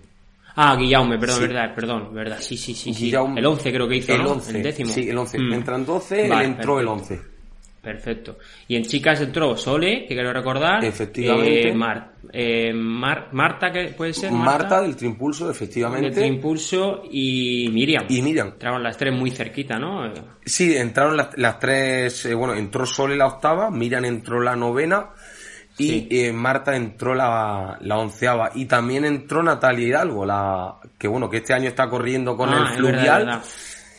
Ah, Guillaume, perdón, sí. verdad, perdón, verdad, sí, sí, sí. Guillaume, el 11 creo que hizo, el ¿no? 11, el décimo. Sí, el 11. Mm. Entran 12, vale, él entró perfecto. el 11. Perfecto. Y en chicas entró Sole, que quiero recordar. Efectivamente. Eh, Mar, eh, Mar, Marta, que puede ser. Marta, Marta del Trimpulso, efectivamente. Del Trimpulso y Miriam. Y Miriam. Entraron las tres muy cerquita, ¿no? Sí, entraron las, las tres. Eh, bueno, entró Sole la octava, Miriam entró la novena. Y eh, Marta entró la, la onceava. Y también entró Natalia Hidalgo, la que bueno, que este año está corriendo con Ah, el es verdad, fluvial. es verdad.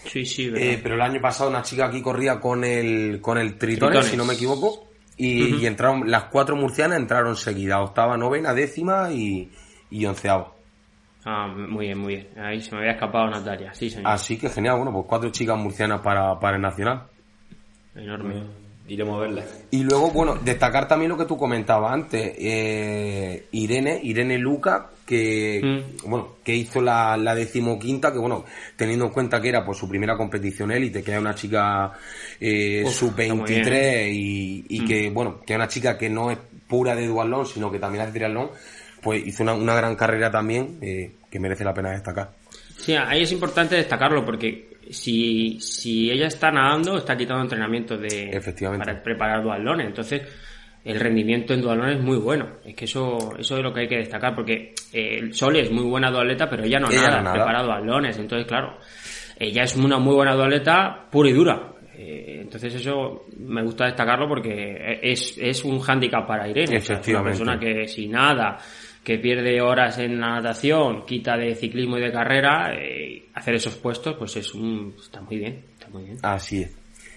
Sí, sí, verdad. Eh, pero el año pasado una chica aquí corría con el con el Tritones, Tritones. si no me equivoco. Y, y entraron, las cuatro murcianas entraron seguidas, octava, novena, décima y, y onceava. Ah, muy bien, muy bien. Ahí se me había escapado Natalia. Sí, señor. Así que genial, bueno, pues cuatro chicas murcianas para, para el Nacional. Enorme. Iremos a verla. Y luego, bueno, destacar también lo que tú comentabas antes, eh, Irene, Irene Luca, que, Mm. bueno, que hizo la, la decimoquinta, que bueno, teniendo en cuenta que era pues su primera competición élite, que era una chica eh, Uf, está muy sub-23 y, y que, Mm. bueno, que es una chica que no es pura de duatlón, sino que también hace triatlón, pues hizo una, una gran carrera también, eh, que merece la pena destacar. Sí, ahí es importante destacarlo porque si, si ella está nadando, está quitando entrenamiento de, Efectivamente. para preparar dualones. Entonces, el rendimiento en dualones es muy bueno. Es que eso, eso es lo que hay que destacar porque eh, Sol es muy buena dualeta, pero ella no Ella nada, nada. prepara dualones. Entonces, claro, ella es una muy buena dualeta pura y dura. Eh, entonces eso me gusta destacarlo porque es, es un hándicap para Irene. O sea, es una Efectivamente. persona que si nada, que pierde horas en la natación, quita de ciclismo y de carrera, eh, hacer esos puestos, pues es un, está muy bien, está muy bien. Así es.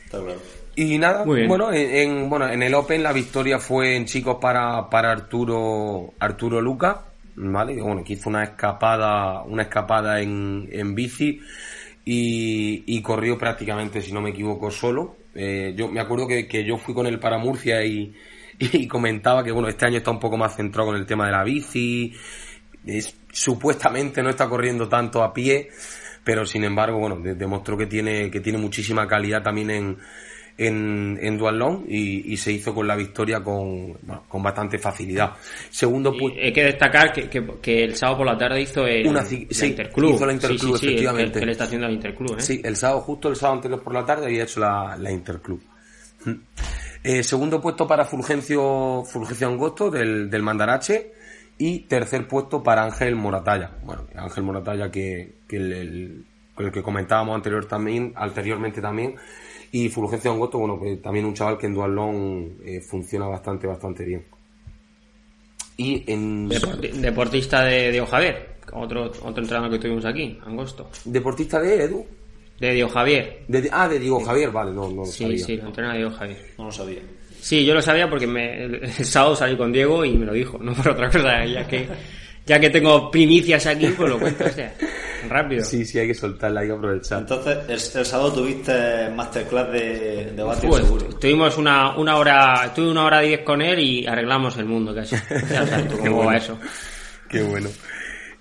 Está claro. Y nada, bueno, en, en- bueno, en el Open la victoria fue en chicos para, para Arturo, Arturo Luca, ¿vale? Que, Bueno, que hizo una escapada, una escapada en, en bici y, y corrió prácticamente, si no me equivoco, solo. Eh, yo me acuerdo que, que yo fui con él para Murcia y, y comentaba que, bueno, este año está un poco más centrado con el tema de la bici, es- supuestamente no está corriendo tanto a pie, pero sin embargo, bueno, de- demostró que tiene, que tiene muchísima calidad también en, en, en duatlón y, y se hizo con la victoria con, bueno, con bastante facilidad. Segundo puesto. hay que destacar que, que, que el sábado por la tarde hizo el, Una la sí, Interclub. hizo la Interclub, Sí, efectivamente. Que, que le está haciendo el Interclub, ¿eh? Sí, el sábado, justo el sábado anterior por la tarde había hecho la, la Interclub. Eh, segundo puesto para Fulgencio, Fulgencio Angosto del, del Mandarache y tercer puesto para Ángel Moratalla. Bueno, Ángel Moratalla que, que el, el- con el que comentábamos anterior también, anteriormente también. Y Fulgencio Angosto, bueno, que también un chaval que en duatlón eh, funciona bastante, bastante bien. Y en Deporti- deportista de Javier, otro, otro entrenador que tuvimos aquí, Angosto. deportista de Edu. De Diego Javier. De- ah, de Diego Javier, vale, no, no lo Sí, sabía. sí, lo entrena Diego Javier. No lo sabía. Sí, yo lo sabía porque me, el, el sábado salí con Diego y me lo dijo, no por otra cosa, ya que, ya que tengo primicias aquí, pues lo cuento, hostia, rápido. Sí, sí, hay que soltarla, hay que aprovechar. Entonces, el, el sábado tuviste masterclass de, de Batio Pues, seguro. una, una hora, tuve una hora diez con él y arreglamos el mundo casi. Ya sabes tú cómo va eso. Qué bueno.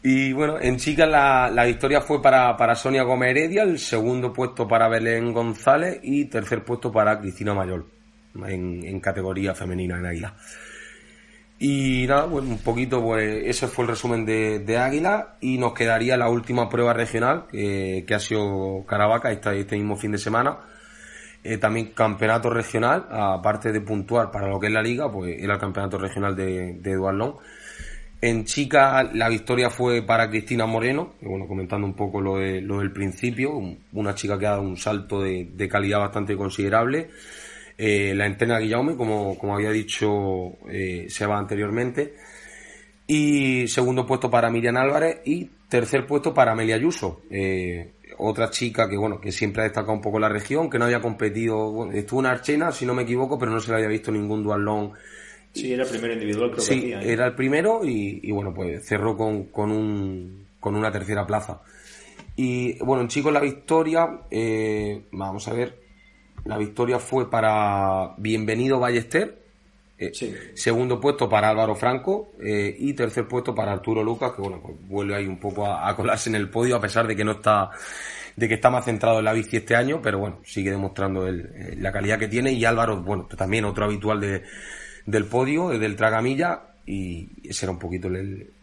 Y bueno, en chicas la, la victoria fue para, para Sonia Gómez Heredia, el segundo puesto para Belén González y tercer puesto para Cristina Mayor en, categoría femenina en Águila. Y nada, pues un poquito, pues ese fue el resumen de, de Águila y nos quedaría la última prueba regional que, ha sido Caravaca este, mismo fin de semana. Eh, también campeonato regional, aparte de puntuar para lo que es la liga, pues era el campeonato regional de, de Duatlón. En chica la victoria fue para Cristina Moreno, bueno, comentando un poco lo, de- lo del principio, un- una chica que ha dado un salto de, calidad bastante considerable. Eh, la entrena Guillaume, como, como había dicho eh, Seba anteriormente. Y segundo puesto para Miriam Álvarez y tercer puesto para Amelia Ayuso. Eh, otra chica que bueno, que siempre ha destacado un poco la región, que no había competido, bueno, estuvo en Archena, si no me equivoco, pero no se le había visto ningún dualón Sí, era el primer individual creo que hacía. ¿eh? era el primero y, y, bueno, pues cerró con, con, un, con una tercera plaza. Y bueno, en chicos la victoria, eh, vamos a ver, la victoria fue para Bienvenido Ballester, eh, Sí. segundo puesto para Álvaro Franco eh, y tercer puesto para Arturo Lucas, que bueno, pues vuelve ahí un poco a, a colarse en el podio a pesar de que no está de que está más centrado en la bici este año, pero bueno, sigue demostrando el- eh, la calidad que tiene y Álvaro, bueno, también otro habitual de, del podio, eh, del tragamilla y ese era un poquito el...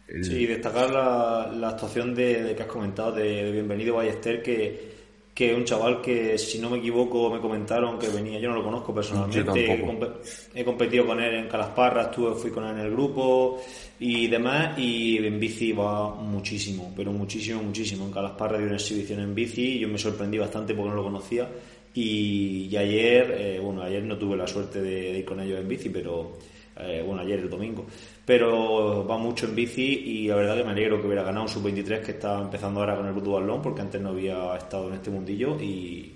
el- Sí, destacar la, la actuación de, de que has comentado de, de Bienvenido Ballester, que, que es un chaval que, si no me equivoco, me comentaron que venía, yo no lo conozco personalmente, he, compe- he competido con él en Calasparra, estuve, fui con él en el grupo y demás, y en bici va muchísimo, pero muchísimo, muchísimo. En Calasparra dio una exhibición en bici y yo me sorprendí bastante porque no lo conocía. Y, y ayer, eh, bueno, ayer no tuve la suerte de, ir con ellos en bici, pero eh, bueno, ayer el domingo. Pero va mucho en bici y la verdad que me alegro que hubiera ganado un sub-23 que está empezando ahora con el Duatlón porque antes no había estado en este mundillo y,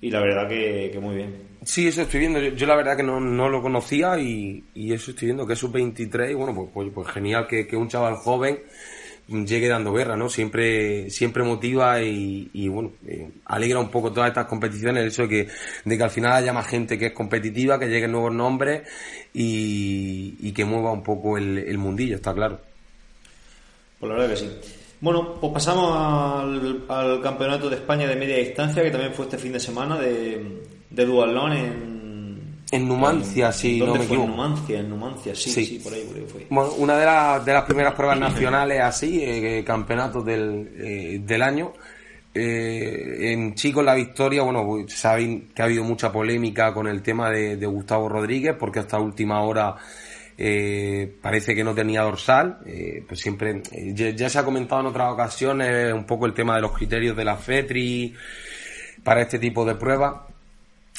y la verdad que, que muy bien. Sí, eso estoy viendo. Yo, la verdad que no, no lo conocía y, y, eso estoy viendo que es sub-23 y bueno, pues, pues, pues genial que, que, un chaval joven llegue dando guerra, ¿no? Siempre, siempre motiva y, y bueno, eh, alegra un poco todas estas competiciones el hecho de que, de que al final haya más gente que es competitiva, que lleguen nuevos nombres y, que mueva un poco el, el mundillo, está claro. Pues la verdad que sí. Bueno, pues pasamos al, al, Campeonato de España de Media Distancia, que también fue este fin de semana de, de Dualón en... En Numancia, en, sí, no me fue? equivoco. En Numancia, en Numancia, sí, sí, sí por, ahí, por ahí fue. Bueno, una de, la, de las primeras pruebas nacionales así, eh, campeonatos del, eh, del año. Eh, en chicos la victoria, bueno, saben que ha habido mucha polémica con el tema de, de Gustavo Rodríguez, porque hasta última hora eh, parece que no tenía dorsal, eh, pues siempre, ya, ya, se ha comentado en otras ocasiones un poco el tema de los criterios de la FETRI para este tipo de pruebas.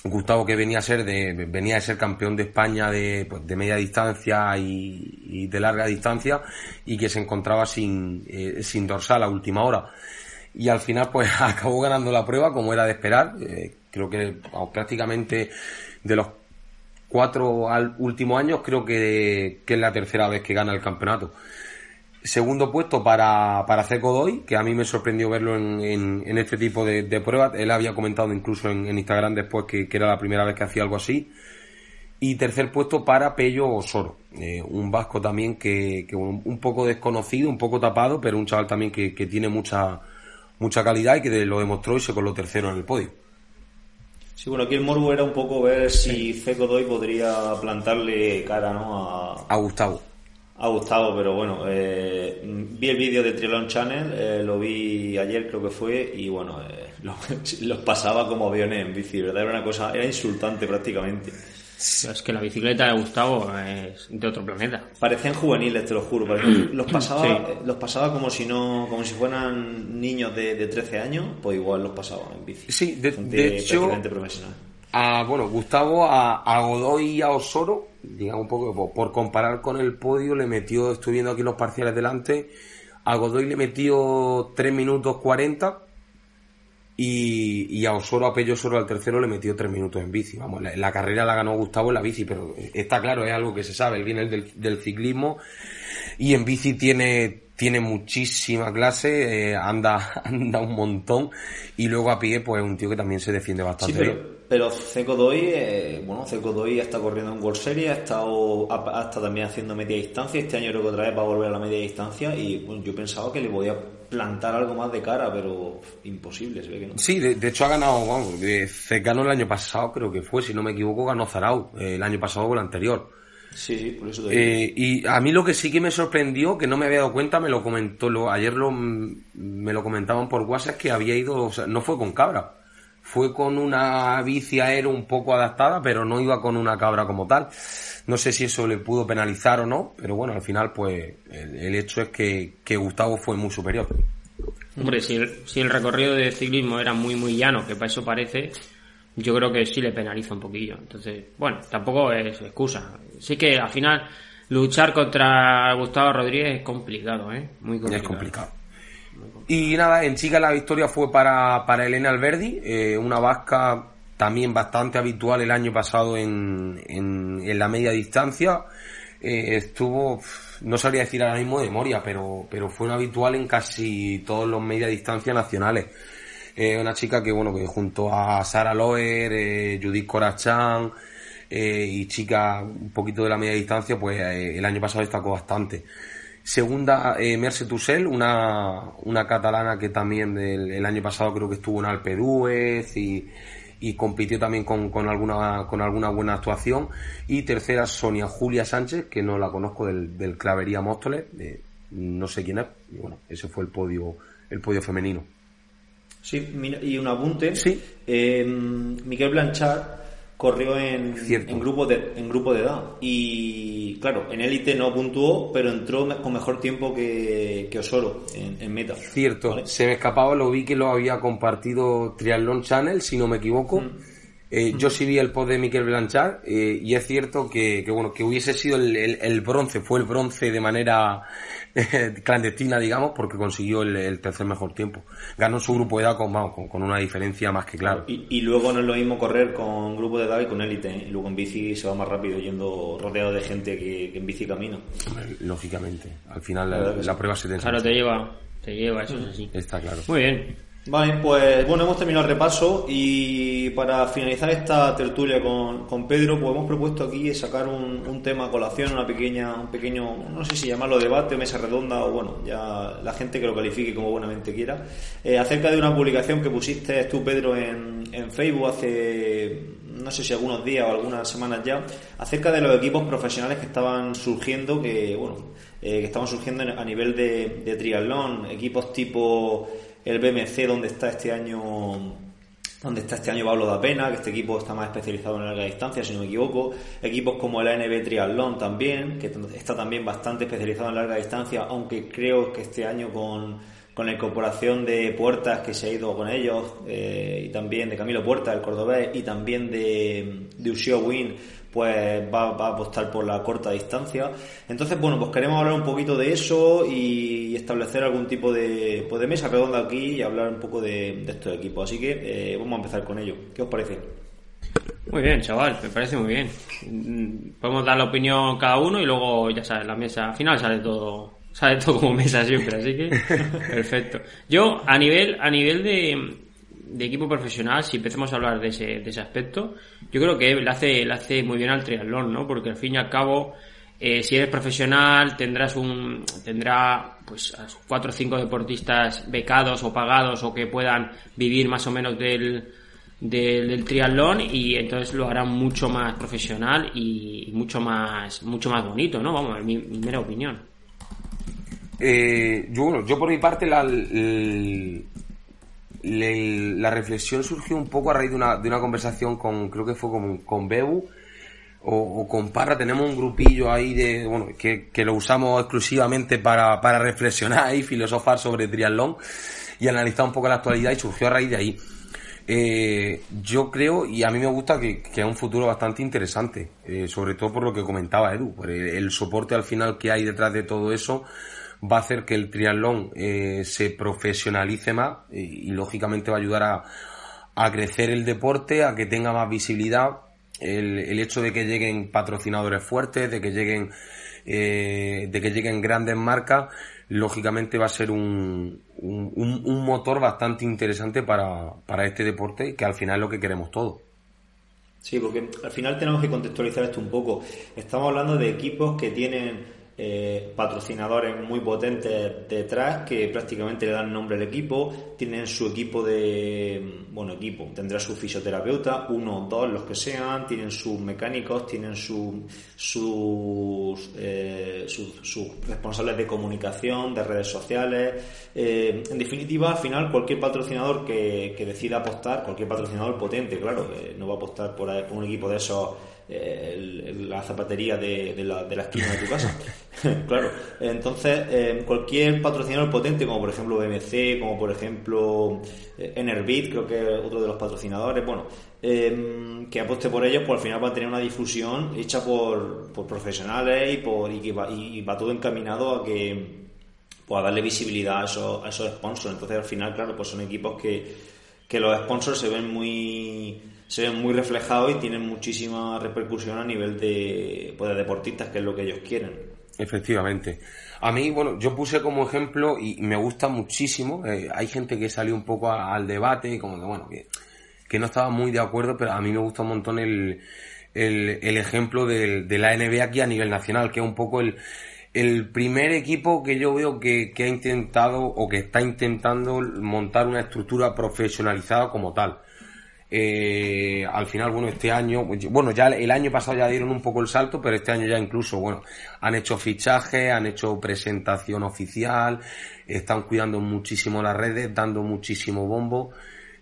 Gustavo que venía a ser de, venía a ser campeón de España de, pues, de media distancia y, y, de larga distancia y que se encontraba sin, eh, sin dorsal a última hora. Y al final pues acabó ganando la prueba como era de esperar. Eh, creo que prácticamente de los cuatro al último años creo que, que, es la tercera vez que gana el campeonato. Segundo puesto para, para Ceco Doy, que a mí me sorprendió verlo en, en, en este tipo de, de, pruebas. Él había comentado incluso en, en Instagram después que, que, era la primera vez que hacía algo así. Y tercer puesto para Pello Osoro, eh, un vasco también que, que un, un, poco desconocido, un poco tapado, pero un chaval también que, que tiene mucha, mucha calidad y que lo demostró y se coló tercero en el podio. Sí, bueno, aquí el morbo era un poco ver si Feco Doy podría plantarle cara ¿no? a, a Gustavo. A Gustavo, pero bueno, eh, vi el vídeo de Triathlon Channel, eh, lo vi ayer creo que fue, y bueno, eh, los, pasaba como aviones en bici, ¿verdad? Era una cosa, era insultante prácticamente. Es que la bicicleta de Gustavo es de otro planeta. Parecían juveniles, te lo juro. Parecían, los pasaba, sí. los pasaba como si no, como si fueran niños de, de 13 años, pues igual los pasaba en bici. Sí, de, de hecho, profesional. A, bueno, Gustavo, a, a, Godoy y a Osoro, digamos un poco por, por, comparar con el podio, le metió, estoy viendo aquí los parciales delante, a Godoy le metió 3 minutos 40 y, y a Osoro, a Pello Osoro al tercero le metió 3 minutos en bici. Vamos, la, la, carrera la ganó Gustavo en la bici, pero está claro, es algo que se sabe, él viene del, del ciclismo y en bici tiene tiene muchísima clase, eh, anda, anda un montón y luego a pie pues un tío que también se defiende bastante sí, pero. Pero Ceco Doy, eh, bueno, Ceco Doy está corriendo en World Series, ha estado, ha, estado también haciendo media distancia, este año creo que otra vez va a volver a la media distancia y bueno, yo pensaba que le podía plantar algo más de cara, pero imposible, se ve que no. Sí, de, de hecho ha ganado, vamos, de ganó el año pasado creo que fue, si no me equivoco ganó Zarau, eh, el año pasado o el anterior. Sí, sí, por eso te eh, y a mí lo que sí que me sorprendió, que no me había dado cuenta, me lo comentó, lo, ayer lo, me lo comentaban por WhatsApp, que había ido, o sea, no fue con cabra, fue con una bici aero un poco adaptada, pero no iba con una cabra como tal. No sé si eso le pudo penalizar o no, pero bueno, al final, pues, el, el hecho es que, que, Gustavo fue muy superior. Hombre, si el, si el recorrido de ciclismo era muy, muy llano, que para eso parece, yo creo que sí le penaliza un poquillo. Entonces, bueno, tampoco es excusa. Sí que al final luchar contra Gustavo Rodríguez es complicado, ¿eh? Muy complicado. Es complicado. Y nada, en chica la victoria fue para, para Elena Alberdi, eh, una vasca también bastante habitual el año pasado en, en, la media distancia. Eh, estuvo, no sabría decir ahora mismo de memoria, pero, pero fue una habitual en casi todos los media distancia nacionales eh, una chica que bueno que junto a Sara Loer, eh, Judith Corachán y chica un poquito de la media distancia, pues el año pasado destacó bastante. Segunda, eh, Merce Tussel, una, una catalana que también el año pasado creo que estuvo en Alpe d'Huez y, y compitió también con, con, alguna, con alguna buena actuación. Y tercera, Sonia Julia Sánchez, que no la conozco del, del Clavería Móstoles, no sé quién es, y bueno, ese fue el podio, el podio femenino. Sí, y un apunte. Sí. Eh, Miguel Blanchard corrió en, en, grupo de, en grupo de edad. Y claro, en élite no puntuó, pero entró con mejor tiempo que, que Osoro en, en meta. Cierto, ¿vale? se me escapaba, lo vi que lo había compartido Triathlon Channel, si no me equivoco. Mm. Eh, yo sí vi el post de Miquel Blanchard eh, y es cierto que, que, bueno que hubiese sido el, el, bronce, fue el bronce de manera eh, clandestina, digamos, porque consiguió el, tercer mejor tiempo. Ganó su grupo de edad con, vamos, con, una diferencia más que clara. Y, y, luego no es lo mismo correr con grupo de edad y con élite. Y luego en bici se va más rápido yendo rodeado de gente que, en bici camino. Lógicamente, al final la, prueba se te Claro, te lleva, te lleva, eso es así. Está claro. Muy bien. Vale, pues bueno, hemos terminado el repaso y para finalizar esta tertulia con, con Pedro, pues hemos propuesto aquí sacar un, un, tema a colación, una pequeña, un pequeño, no sé si llamarlo debate mesa redonda o bueno, ya la gente que lo califique como buenamente quiera, eh, acerca de una publicación que pusiste tú, Pedro, en, en Facebook hace, no sé si algunos días o algunas semanas ya, acerca de los equipos profesionales que estaban surgiendo, que bueno, eh, que estaban surgiendo a nivel de, de triatlón, equipos tipo el BMC donde está este año donde está este año Pablo da Pena, que este equipo está más especializado en larga distancia, si no me equivoco. Equipos como el ANB Triathlon también, que está también bastante especializado en larga distancia, aunque creo que este año con, con la incorporación de Puertas que se ha ido con ellos, eh, y también de Camilo Puertas, el cordobés, y también de, de Ushio Win, pues va, va, a apostar por la corta distancia. Entonces, bueno, pues queremos hablar un poquito de eso y establecer algún tipo de, pues de mesa redonda aquí y hablar un poco de, estos equipos. Así que eh, vamos a empezar con ello. ¿Qué os parece? Muy bien, chaval, me parece muy bien. Podemos dar la opinión cada uno y luego, ya sabes, la mesa al final sale todo sale todo como mesa siempre, así que perfecto. Yo a nivel a nivel de de equipo profesional, si empezamos a hablar de ese, de ese aspecto, yo creo que le hace, le hace muy bien al triatlón, ¿no? Porque al fin y al cabo, eh, si eres profesional, tendrás un, tendrá, pues, a cuatro o cinco deportistas becados o pagados o que puedan vivir más o menos del, del, triatlón y entonces lo hará mucho más profesional y, mucho más, mucho más bonito, ¿no? Vamos, mi, mi mera opinión. Eh, yo, bueno, yo por mi parte la, la reflexión surgió un poco a raíz de una, de una conversación con, creo que fue con, con Bebu o, con Parra. Tenemos un grupillo ahí de, bueno, que, que lo usamos exclusivamente para, para reflexionar y filosofar sobre triatlón y analizar un poco la actualidad y surgió a raíz de ahí. Eh, yo creo, y a mí me gusta que, que es un futuro bastante interesante, eh, sobre todo por lo que comentaba Edu, por el soporte al final que hay detrás de todo eso va a hacer que el triatlón eh, se profesionalice más y, lógicamente va a ayudar a, crecer el deporte, a que tenga más visibilidad. El, hecho de que lleguen patrocinadores fuertes, de que lleguen, eh, de que lleguen grandes marcas, lógicamente va a ser un, un, un motor bastante interesante para, para este deporte, que al final es lo que queremos todos. Sí, porque al final tenemos que contextualizar esto un poco. Estamos hablando de equipos que tienen eh, patrocinadores muy potentes detrás que prácticamente le dan nombre al equipo, tienen su equipo de, bueno, equipo, tendrá su fisioterapeuta, uno, dos, los que sean, tienen sus mecánicos, tienen su, sus, eh, sus, responsables de comunicación, de redes sociales, eh, en definitiva, al final cualquier patrocinador que, que decida apostar, cualquier patrocinador potente, claro, no va a apostar por un equipo de esos la zapatería de, la, de, la, esquina de tu casa. claro. Entonces, eh, cualquier patrocinador potente, como por ejemplo BMC, como por ejemplo eh, Enerbit, creo que es otro de los patrocinadores, bueno, que apueste por ellos, pues al final va a tener una difusión hecha por, por profesionales y, por, y, que va, y va todo encaminado a que pues, a darle visibilidad a esos, a esos sponsors. Entonces, al final, claro, pues son equipos que, que los sponsors se ven muy se ven muy reflejados y tienen muchísima repercusión a nivel de, pues, de deportistas, que es lo que ellos quieren. Efectivamente. A mí, bueno, yo puse como ejemplo y me gusta muchísimo. Eh, hay gente que salió un poco al debate, como que, bueno, que, no estaba muy de acuerdo, pero a mí me gusta un montón el, el, ejemplo de, de la NBA aquí a nivel nacional, que es un poco el, el primer equipo que yo veo que, que, ha intentado o que está intentando montar una estructura profesionalizada como tal. Eh, al final, bueno, este año, bueno, ya el año pasado ya dieron un poco el salto, pero este año ya incluso, bueno, han hecho fichaje, han hecho presentación oficial, están cuidando muchísimo las redes, dando muchísimo bombo.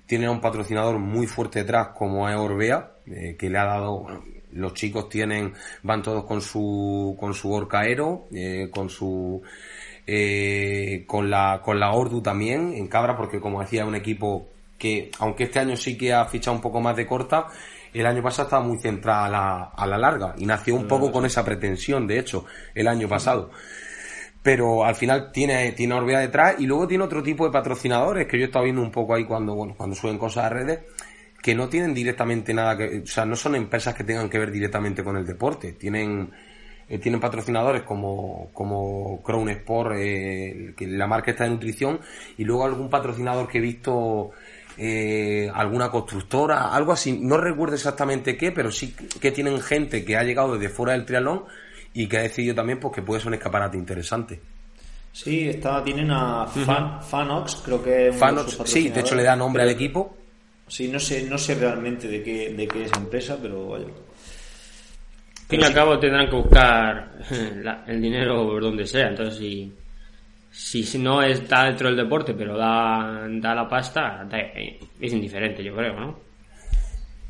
Tienen un patrocinador muy fuerte detrás como es Orbea, eh, que le ha dado, bueno, los chicos tienen, van todos con su, con su Orcaero, eh, con su, eh, con la, con la Ordu también, en Cabra, porque como decía, un equipo que aunque este año sí que ha fichado un poco más de corta, el año pasado estaba muy centrada a la, a la larga y nació un poco con esa pretensión, de hecho, el año pasado. Pero al final tiene, tiene Orbea detrás y luego tiene otro tipo de patrocinadores que yo he estado viendo un poco ahí cuando, bueno, cuando suben cosas a redes que no tienen directamente nada que, o sea, no son empresas que tengan que ver directamente con el deporte, tienen eh, tienen patrocinadores como, como Crown Sport, eh, que la marca está de nutrición, y luego algún patrocinador que he visto, eh, alguna constructora, algo así, no recuerdo exactamente qué, pero sí que tienen gente que ha llegado desde fuera del triatlón y que ha decidido también pues, que puede ser un escaparate interesante. Sí, está, tienen a Fanox, creo que Fanox, sí, de hecho le da nombre al equipo. Sí, no sé, no sé realmente de qué, de qué es empresa, pero vaya. Al fin y al cabo tendrán que buscar el dinero por donde sea. Entonces, si, si, no está dentro del deporte, pero da, da la pasta, es indiferente, yo creo, ¿no?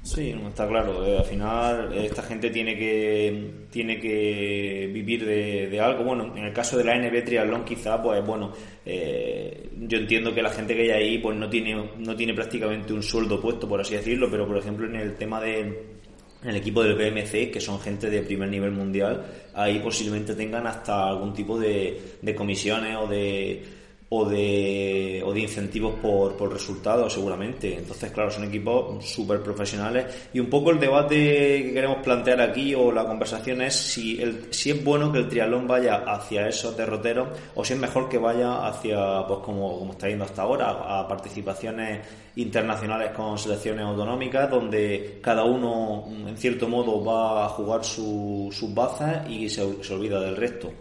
Sí, está claro. Eh, al final, esta gente tiene que tiene que vivir de, algo. Bueno, en el caso de la NB Triathlon, quizá, pues bueno, eh, yo entiendo que la gente que hay ahí, pues no tiene no tiene prácticamente un sueldo puesto, por así decirlo. Pero, por ejemplo, en el tema de el equipo del BMC, que son gente de primer nivel mundial, ahí posiblemente tengan hasta algún tipo de, de comisiones o de, o de, o de incentivos por, por resultados, seguramente. Entonces, claro, son equipos súper profesionales. Y un poco el debate que queremos plantear aquí, o la conversación, es si, el, si es bueno que el triatlón vaya hacia esos derroteros, o si es mejor que vaya hacia, pues como, como está yendo hasta ahora, a participaciones internacionales con selecciones autonómicas, donde cada uno, en cierto modo, va a jugar su, sus bazas y se, se olvida del resto.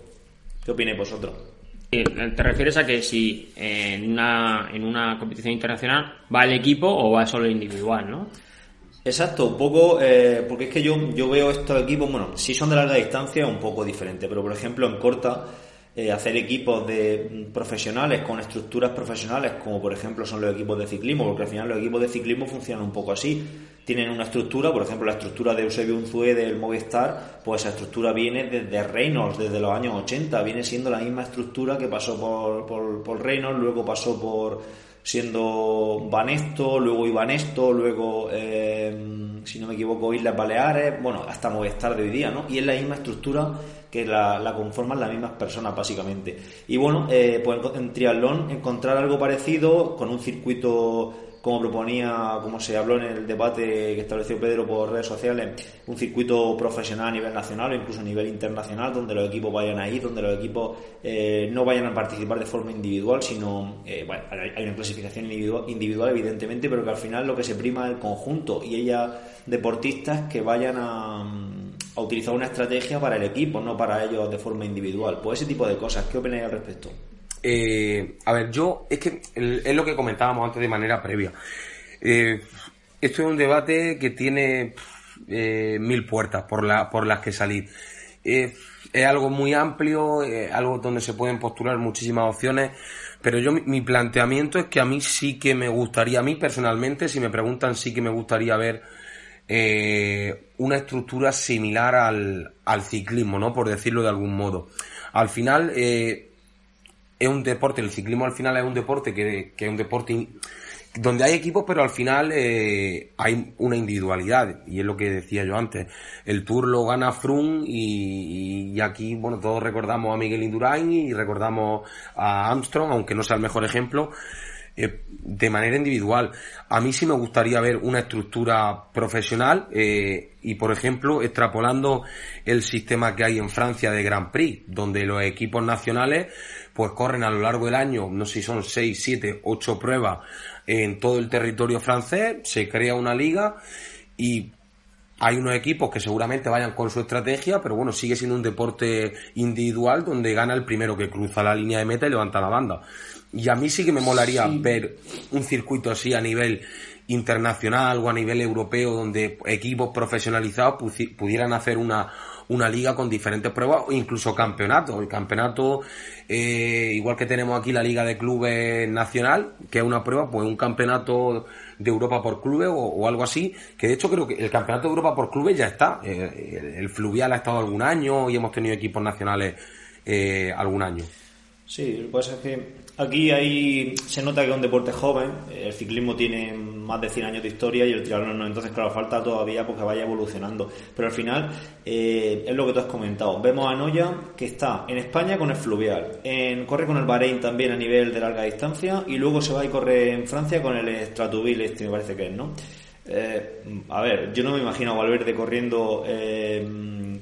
¿Qué opináis vosotros? ¿Te refieres a que si en una, en una competición internacional va el equipo o va solo el individual, no? Exacto, un poco, eh, porque es que yo, yo veo estos equipos, bueno, si son de larga distancia es un poco diferente, pero por ejemplo en corta, eh, hacer equipos de profesionales con estructuras profesionales, como por ejemplo son los equipos de ciclismo, porque al final los equipos de ciclismo funcionan un poco así. Tienen una estructura, por ejemplo, la estructura de Eusebio Unzué del Movistar, pues esa estructura viene desde Reynolds, desde los años 80, viene siendo la misma estructura que pasó por, por, por Reynolds, luego pasó por siendo Banesto, luego Ibanesto, luego, eh, si no me equivoco, Islas Baleares, bueno, hasta Movistar de hoy día, ¿no? Y es la misma estructura que la, la conforman las mismas personas, básicamente. Y bueno, eh, pues en triatlón encontrar algo parecido con un circuito como proponía, como se habló en el debate que estableció Pedro por redes sociales, un circuito profesional a nivel nacional o incluso a nivel internacional, donde los equipos vayan a ir, donde los equipos eh, no vayan a participar de forma individual, sino, eh, hay una clasificación individual, evidentemente, pero que al final lo que se prima es el conjunto y ellas deportistas que vayan a, a utilizar una estrategia para el equipo, no para ellos de forma individual. Pues ese tipo de cosas, ¿qué opináis al respecto? Eh, a ver, yo, es que es lo que comentábamos antes de manera previa. Eh, esto es un debate que tiene eh, mil puertas por, la, por las que salir. es algo muy amplio, algo donde se pueden postular muchísimas opciones, pero yo mi, planteamiento es que a mí sí que me gustaría, a mí personalmente, si me preguntan, sí que me gustaría ver una estructura similar al ciclismo, ¿no? Por decirlo de algún modo. Al final, es un deporte, el ciclismo al final es un deporte que, es un deporte donde hay equipos, pero al final eh, hay una individualidad, y es lo que decía yo antes. El Tour lo gana Froome y, aquí, bueno, todos recordamos a Miguel Indurain y recordamos a Armstrong, aunque no sea el mejor ejemplo, eh, de manera individual. A mí sí me gustaría ver una estructura profesional eh, y, por ejemplo, extrapolando el sistema que hay en Francia de Grand Prix, donde los equipos nacionales pues corren a lo largo del año, no sé si son 6, 7, 8 pruebas en todo el territorio francés, se crea una liga y hay unos equipos que seguramente vayan con su estrategia, pero bueno, sigue siendo un deporte individual donde gana el primero que cruza la línea de meta y levanta la banda. Y a mí sí que me molaría ver un circuito así a nivel internacional o a nivel europeo donde equipos profesionalizados pudieran hacer una una liga con diferentes pruebas o incluso campeonatos. El campeonato, eh, igual que tenemos aquí la Liga de Clubes Nacional, que es una prueba, pues un campeonato de Europa por clubes o, algo así, que de hecho creo que el campeonato de Europa por clubes ya está. Eh, el, Fluvial ha estado algún año y hemos tenido equipos nacionales eh, algún año. Sí, lo que pasa es que Aquí hay, se nota que es un deporte joven, el ciclismo tiene más de 100 años de historia y el triatlón no, entonces claro, falta todavía porque vaya evolucionando. Pero al final eh, es lo que tú has comentado. Vemos a Noya que está en España con el fluvial, en, corre con el Bahrein también a nivel de larga distancia y luego se va y corre en Francia con el Stratuville, este me parece que es, ¿no? Eh, a ver, yo no me imagino a Valverde corriendo eh,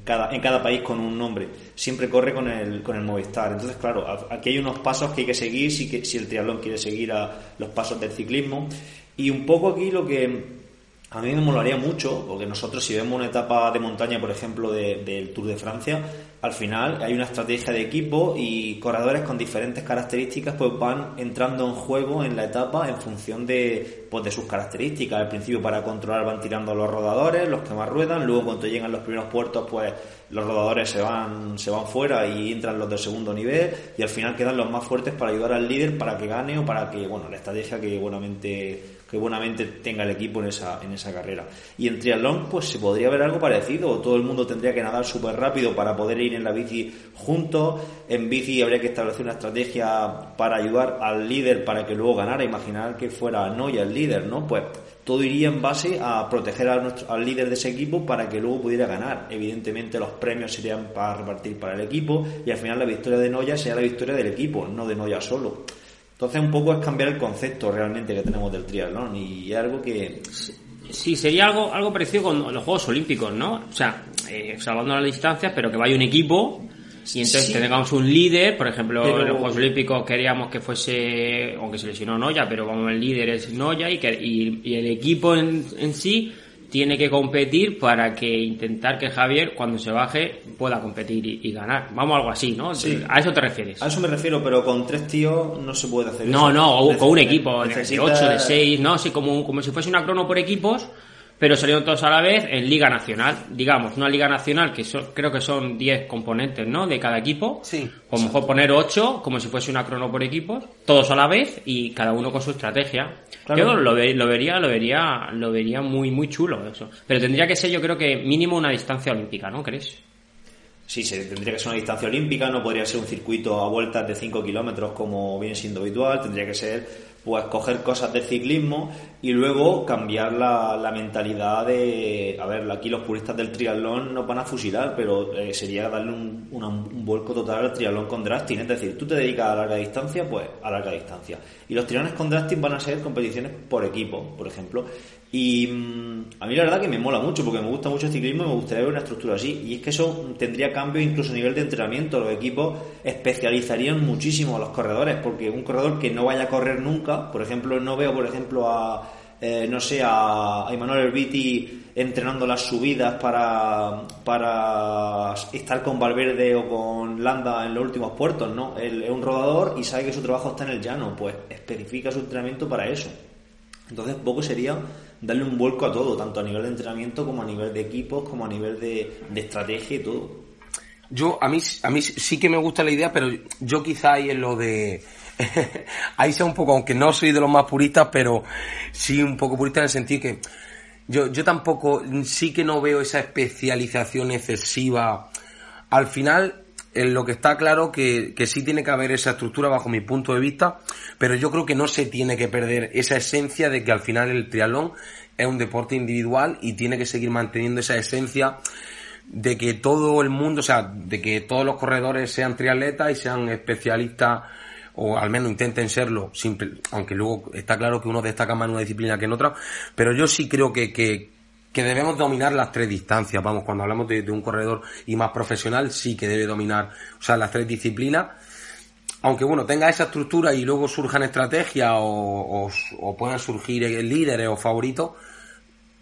cada, en cada país con un nombre. Siempre corre con el, con el Movistar. Entonces, claro, aquí hay unos pasos que hay que seguir si, que, si el triatlón quiere seguir a los pasos del ciclismo. Y un poco aquí lo que a mí me molaría mucho, porque nosotros si vemos una etapa de montaña, por ejemplo, del Tour de Francia, al final hay una estrategia de equipo y corredores con diferentes características pues van entrando en juego en la etapa en función de, pues, de sus características. Al principio para controlar van tirando los rodadores, los que más ruedan, luego cuando llegan los primeros puertos pues los rodadores se van, se van fuera y entran los del segundo nivel y al final quedan los más fuertes para ayudar al líder para que gane o para que, bueno, la estrategia que buenamente que buenamente tenga el equipo en esa, en esa carrera. Y en triatlón, pues se podría ver algo parecido. Todo el mundo tendría que nadar súper rápido para poder ir en la bici juntos. En bici habría que establecer una estrategia para ayudar al líder para que luego ganara. Imaginar que fuera Noya el líder, ¿no? Pues todo iría en base a proteger al líder de ese equipo para que luego pudiera ganar. Evidentemente los premios serían para repartir para el equipo y al final la victoria de Noya sería la victoria del equipo, no de Noya solo. Entonces un poco es cambiar el concepto realmente que tenemos del triatlón y es algo que... Sí, sería algo, algo parecido con los Juegos Olímpicos, ¿no? O sea, eh, salvando las distancias, pero que vaya un equipo y entonces tengamos un líder, por ejemplo, en los Juegos Olímpicos queríamos que fuese, aunque se lesionó Noya, pero como el líder es Noya y, que, y, el equipo en, en sí tiene que competir para que intentar que Javier cuando se baje pueda competir y, ganar. Vamos algo así, ¿no? A eso te refieres. A eso me refiero, pero con tres tíos no se puede hacer no, eso. No, no, con un equipo de 8, de 6, ¿no? Así como, como si fuese una crono por equipos pero salieron todos a la vez en Liga Nacional. Digamos, una Liga Nacional que creo que son 10 componentes, ¿no? De cada equipo. Sí. O mejor poner 8, como si fuese una crono por equipos, todos a la vez y cada uno con su estrategia. Yo lo, lo, vería, lo vería, lo vería muy, muy chulo eso. Pero tendría que ser, yo creo que mínimo una distancia olímpica, ¿no crees? Sí, se, tendría que ser una distancia olímpica, no podría ser un circuito a vueltas de 5 kilómetros como viene siendo habitual, tendría que ser pues coger cosas de ciclismo y luego cambiar la, la, mentalidad de, a ver, aquí los puristas del triatlón nos van a fusilar, pero eh, sería darle un, un, vuelco total al triatlón con drafting, es decir, tú te dedicas a larga distancia, pues a larga distancia. Y los triatlones con drafting van a ser competiciones por equipo, por ejemplo, y mm, a mí la verdad que me mola mucho, porque me gusta mucho el ciclismo y me gustaría ver una estructura así. Y es que eso tendría cambio incluso a nivel de entrenamiento. Los equipos especializarían muchísimo a los corredores, porque un corredor que no vaya a correr nunca, por ejemplo, no veo, por ejemplo, a, eh, no sé, a, a Emanuel Herbiti entrenando las subidas para, para estar con Valverde o con Landa en los últimos puertos, ¿no? Él es un rodador y sabe que su trabajo está en el llano, pues especifica su entrenamiento para eso. Entonces, poco sería darle un vuelco a todo, tanto a nivel de entrenamiento como a nivel de equipos, como a nivel de, estrategia y todo. Yo, a mí, a mí sí que me gusta la idea, pero yo quizá ahí en lo de... ahí sea un poco, aunque no soy de los más puristas, pero sí un poco purista en el sentido que yo, yo tampoco, sí que no veo esa especialización excesiva. Al final, en lo que está claro que, que sí tiene que haber esa estructura bajo mi punto de vista, pero yo creo que no se tiene que perder esa esencia de que al final el triatlón es un deporte individual y tiene que seguir manteniendo esa esencia de que todo el mundo, o sea, de que todos los corredores sean triatletas y sean especialistas o al menos intenten serlo, simple, aunque luego está claro que uno destaca más en una disciplina que en otra, pero yo sí creo que, que, que debemos dominar las tres distancias. Vamos, cuando hablamos de, un corredor y más profesional, sí que debe dominar, o sea, las tres disciplinas. Aunque bueno, tenga esa estructura y luego surjan estrategias o, o, puedan surgir líderes o favoritos,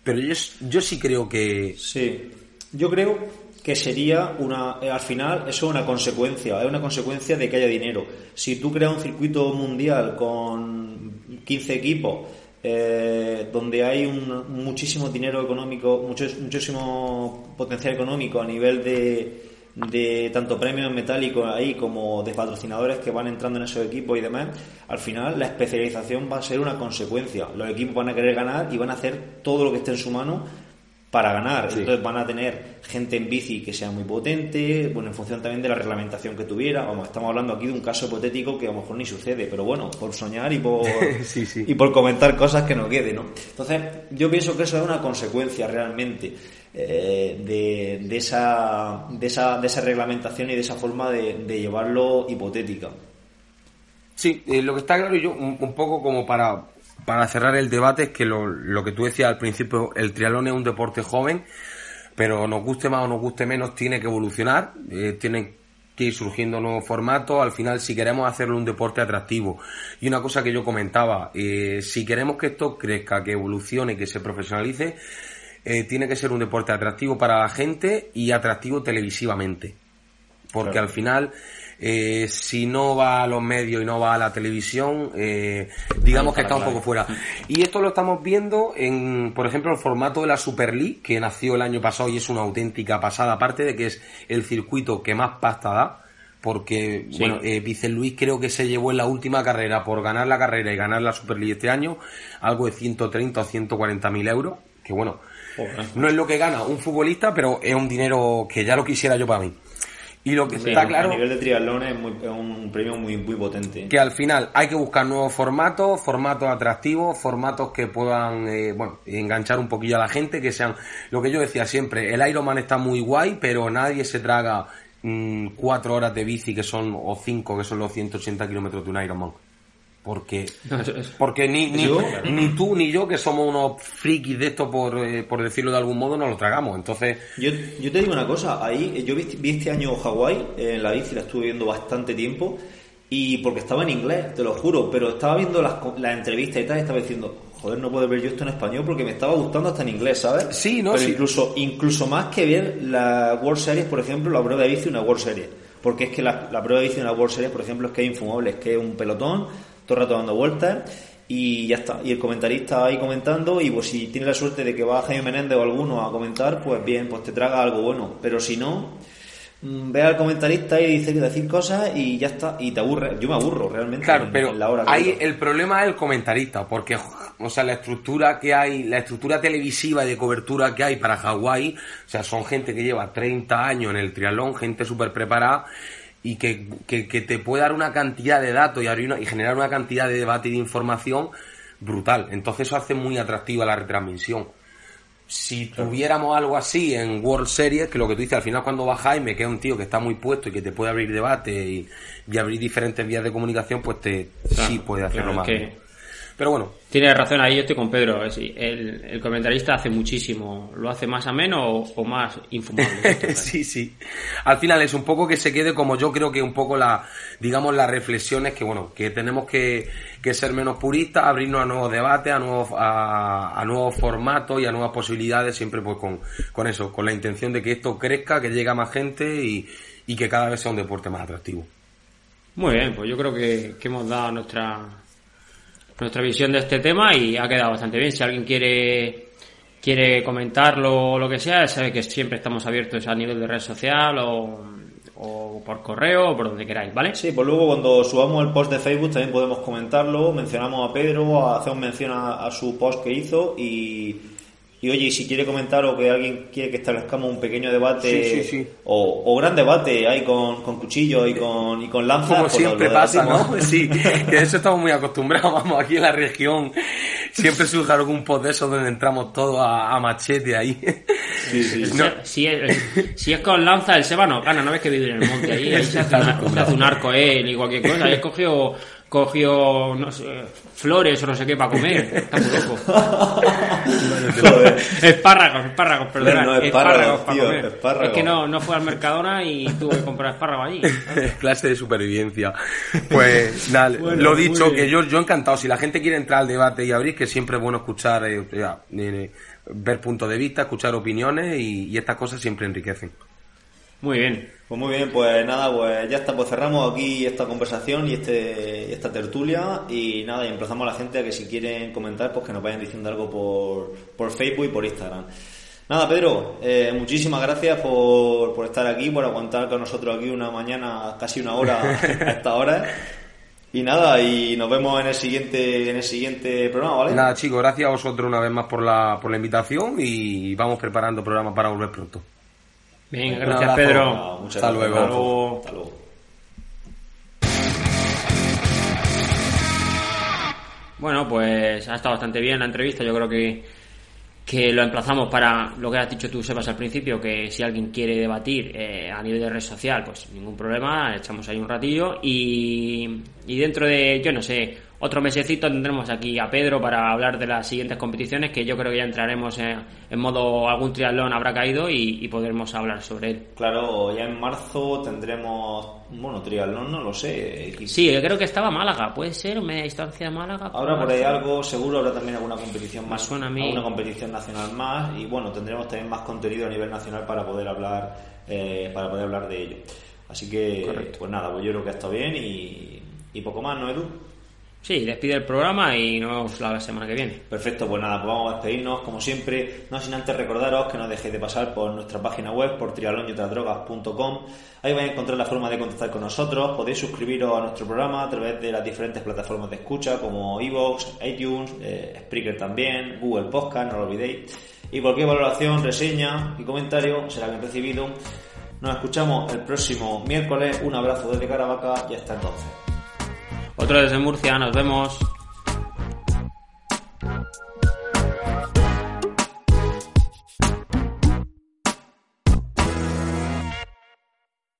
pero yo, yo sí creo que... Sí, yo creo que sería una, al final, eso es una consecuencia, es una consecuencia de que haya dinero. Si tú creas un circuito mundial con 15 equipos, eh, donde hay un, muchísimo dinero económico, mucho, muchísimo potencial económico a nivel de, de tanto premios metálicos ahí como de patrocinadores que van entrando en esos equipos y demás, al final la especialización va a ser una consecuencia. Los equipos van a querer ganar y van a hacer todo lo que esté en su mano para ganar. Entonces van a tener gente en bici que sea muy potente, bueno, en función también de la reglamentación que tuviera. Vamos, estamos hablando aquí de un caso hipotético que a lo mejor ni sucede, pero bueno, por soñar y por, Y por comentar cosas que no quede, ¿no? Entonces, yo pienso que eso es una consecuencia realmente eh, de, de, esa, de, esa, de esa reglamentación y de esa forma de, de llevarlo hipotética. Sí, eh, lo que está claro, yo un, poco como para, para cerrar el debate, es que lo, lo que tú decías al principio, el triatlón es un deporte joven, pero nos guste más o nos guste menos, tiene que evolucionar, eh, tienen que ir surgiendo nuevos formatos, al final si queremos hacerlo un deporte atractivo. Y una cosa que yo comentaba, eh, si queremos que esto crezca, que evolucione, que se profesionalice, eh, tiene que ser un deporte atractivo para la gente y atractivo televisivamente. Porque al final eh, si no va a los medios y no va a la televisión, eh, digamos que está un poco fuera. Y esto lo estamos viendo en, por ejemplo, el formato de la Super League, que nació el año pasado y es una auténtica pasada, aparte de que es el circuito que más pasta da, porque, bueno, eh, Luis creo que se llevó en la última carrera por ganar la carrera y ganar la Super League este año algo de 130 o 140 mil euros, que bueno, no es lo que gana un futbolista, pero es un dinero que ya lo quisiera yo para mí. Y lo que está claro. A nivel de triatlón es, un premio muy, muy potente. Que al final hay que buscar nuevos formatos, formatos atractivos, formatos que puedan, eh, bueno, enganchar un poquillo a la gente, que sean. Lo que yo decía siempre, el Ironman está muy guay, pero nadie se traga mm, cuatro horas de bici que son, o cinco que son los 180 kilómetros de un Ironman. Porque, porque ni, ni, ni, tú ni yo, que somos unos frikis de esto, por, eh, por decirlo de algún modo, no lo tragamos. Entonces. Yo, yo te digo una cosa, ahí yo vi, este año Hawái en la bici, la estuve viendo bastante tiempo, y porque estaba en inglés, te lo juro, pero estaba viendo las, las entrevistas y tal, y estaba diciendo, joder, no puedo ver yo esto en español porque me estaba gustando hasta en inglés, ¿sabes? Sí, no, Pero incluso, incluso más que ver la World Series, por ejemplo, la prueba de bici, una World Series. Porque es que la, la prueba de bici de una World Series, por ejemplo, es que es infumable, es que es un pelotón todo el rato dando vueltas y ya está. Y el comentarista ahí comentando y pues si tiene la suerte de que va Jaime Menéndez o alguno a comentar, pues bien, pues te traga algo bueno. Pero si no, mm, ve al comentarista y dice decir cosas y ya está. Y te aburre. Yo me aburro realmente. Claro, pero la hora hay, el problema es el comentarista, porque o sea, la estructura que hay, la estructura televisiva de cobertura que hay para Hawái, o sea, son gente que lleva 30 años en el triatlón, gente súper preparada y que, que, te puede dar una cantidad de datos y, y generar una cantidad de debate y de información brutal. Entonces eso hace muy atractiva la retransmisión. Si tuviéramos algo así en World Series, que lo que tú dices, al final cuando va Jaime, que es un tío que está muy puesto y que te puede abrir debate y, abrir diferentes vías de comunicación, pues te sí puede hacerlo más. Pero bueno. Tiene razón, ahí yo estoy con Pedro. El, el comentarista hace muchísimo. ¿Lo hace más ameno o, más infumable? sí, sí. Al final es un poco que se quede como yo creo que un poco la, digamos, las reflexiones que, bueno, que tenemos que, que ser menos puristas, abrirnos a nuevos debates, a nuevos, a, nuevos formatos y a nuevas posibilidades, siempre pues con, con eso, con la intención de que esto crezca, que llegue a más gente y, y que cada vez sea un deporte más atractivo. Muy bien, pues yo creo que, que hemos dado nuestra nuestra visión de este tema y ha quedado bastante bien. Si alguien quiere quiere comentarlo o lo que sea, sabe que siempre estamos abiertos a nivel de red social o, o por correo o por donde queráis, ¿vale? Sí, pues luego cuando subamos el post de Facebook también podemos comentarlo, mencionamos a Pedro, hacemos mención a su post que hizo y y oye, si quiere comentar o que alguien quiere que establezcamos un pequeño debate O, o, gran debate ahí con, con cuchillos y con, y con lanzas. Como pues siempre pasa, ¿no? Sí, que eso estamos muy acostumbrados, vamos, aquí en la región siempre surge algún post de eso donde entramos todos a, machete ahí. Sí, sí. Si, es, si, es, con lanza, el Seba no gana, no ves que vive en el monte ahí, ahí se hace, se hace un arco él y cualquier cosa, ahí cogió cogió, no sé, flores o no sé qué para comer. Está muy loco. espárragos, espárragos, perdón. No, espárragos, para comer. Es que no, no fue al Mercadona y tuve que comprar espárragos allí. Clase de supervivencia. Pues nada, lo dicho, que yo, yo encantado. Si la gente quiere entrar al debate y abrir, que siempre es bueno escuchar, eh, ver puntos de vista, escuchar opiniones y, y estas cosas siempre enriquecen. Muy bien. Pues muy bien, pues nada, pues ya está, pues cerramos aquí esta conversación y este esta tertulia y nada, y empezamos a la gente a que si quieren comentar, pues que nos vayan diciendo algo por, por Facebook y por Instagram. Nada, Pedro, eh, muchísimas gracias por, por estar aquí, por aguantar con nosotros aquí una mañana, casi una hora a esta hora. Y nada, y nos vemos en el siguiente, en el siguiente programa, ¿vale? Nada, chicos, gracias a vosotros una vez más por la, por la invitación y vamos preparando programa para volver pronto. Bien, gracias abrazo. Pedro. Ah, muchas Hasta gracias. luego. Hasta luego. Bueno, pues ha estado bastante bien la entrevista. Yo creo que, que lo emplazamos para lo que has dicho tú, Sebas, al principio, que si alguien quiere debatir eh, a nivel de red social, pues ningún problema, echamos ahí un ratillo. Y, y dentro de, yo no sé, otro mesecito tendremos aquí a Pedro para hablar de las siguientes competiciones, que yo creo que ya entraremos en, en modo algún triatlón habrá caído y, y podremos hablar sobre él. Claro, ya en marzo tendremos, bueno, triatlón, no lo sé. Sí, creo que estaba Málaga, puede ser, media distancia de Málaga. Habrá por ahí algo, seguro habrá también alguna competición más, suena a mí. alguna competición nacional más y bueno, tendremos también más contenido a nivel nacional para poder hablar, eh, para poder hablar de ello. Así que, Correcto. pues nada, pues yo creo que ha estado bien y, y poco más, ¿no, Edu? Sí, despide el programa y nos vemos la semana que viene. Perfecto, pues nada, pues vamos a despedirnos como siempre, no sin antes recordaros que no dejéis de pasar por nuestra página web, por triatlonyotradrogas.com. Ahí vais a encontrar la forma de contactar con nosotros, podéis suscribiros a nuestro programa a través de las diferentes plataformas de escucha como iVoox, iTunes, eh, Spreaker también, Google Podcast, no lo olvidéis. Y cualquier valoración, reseña y comentario será bien recibido. Nos escuchamos el próximo miércoles, un abrazo desde Caravaca y hasta entonces. Otro desde Murcia, nos vemos.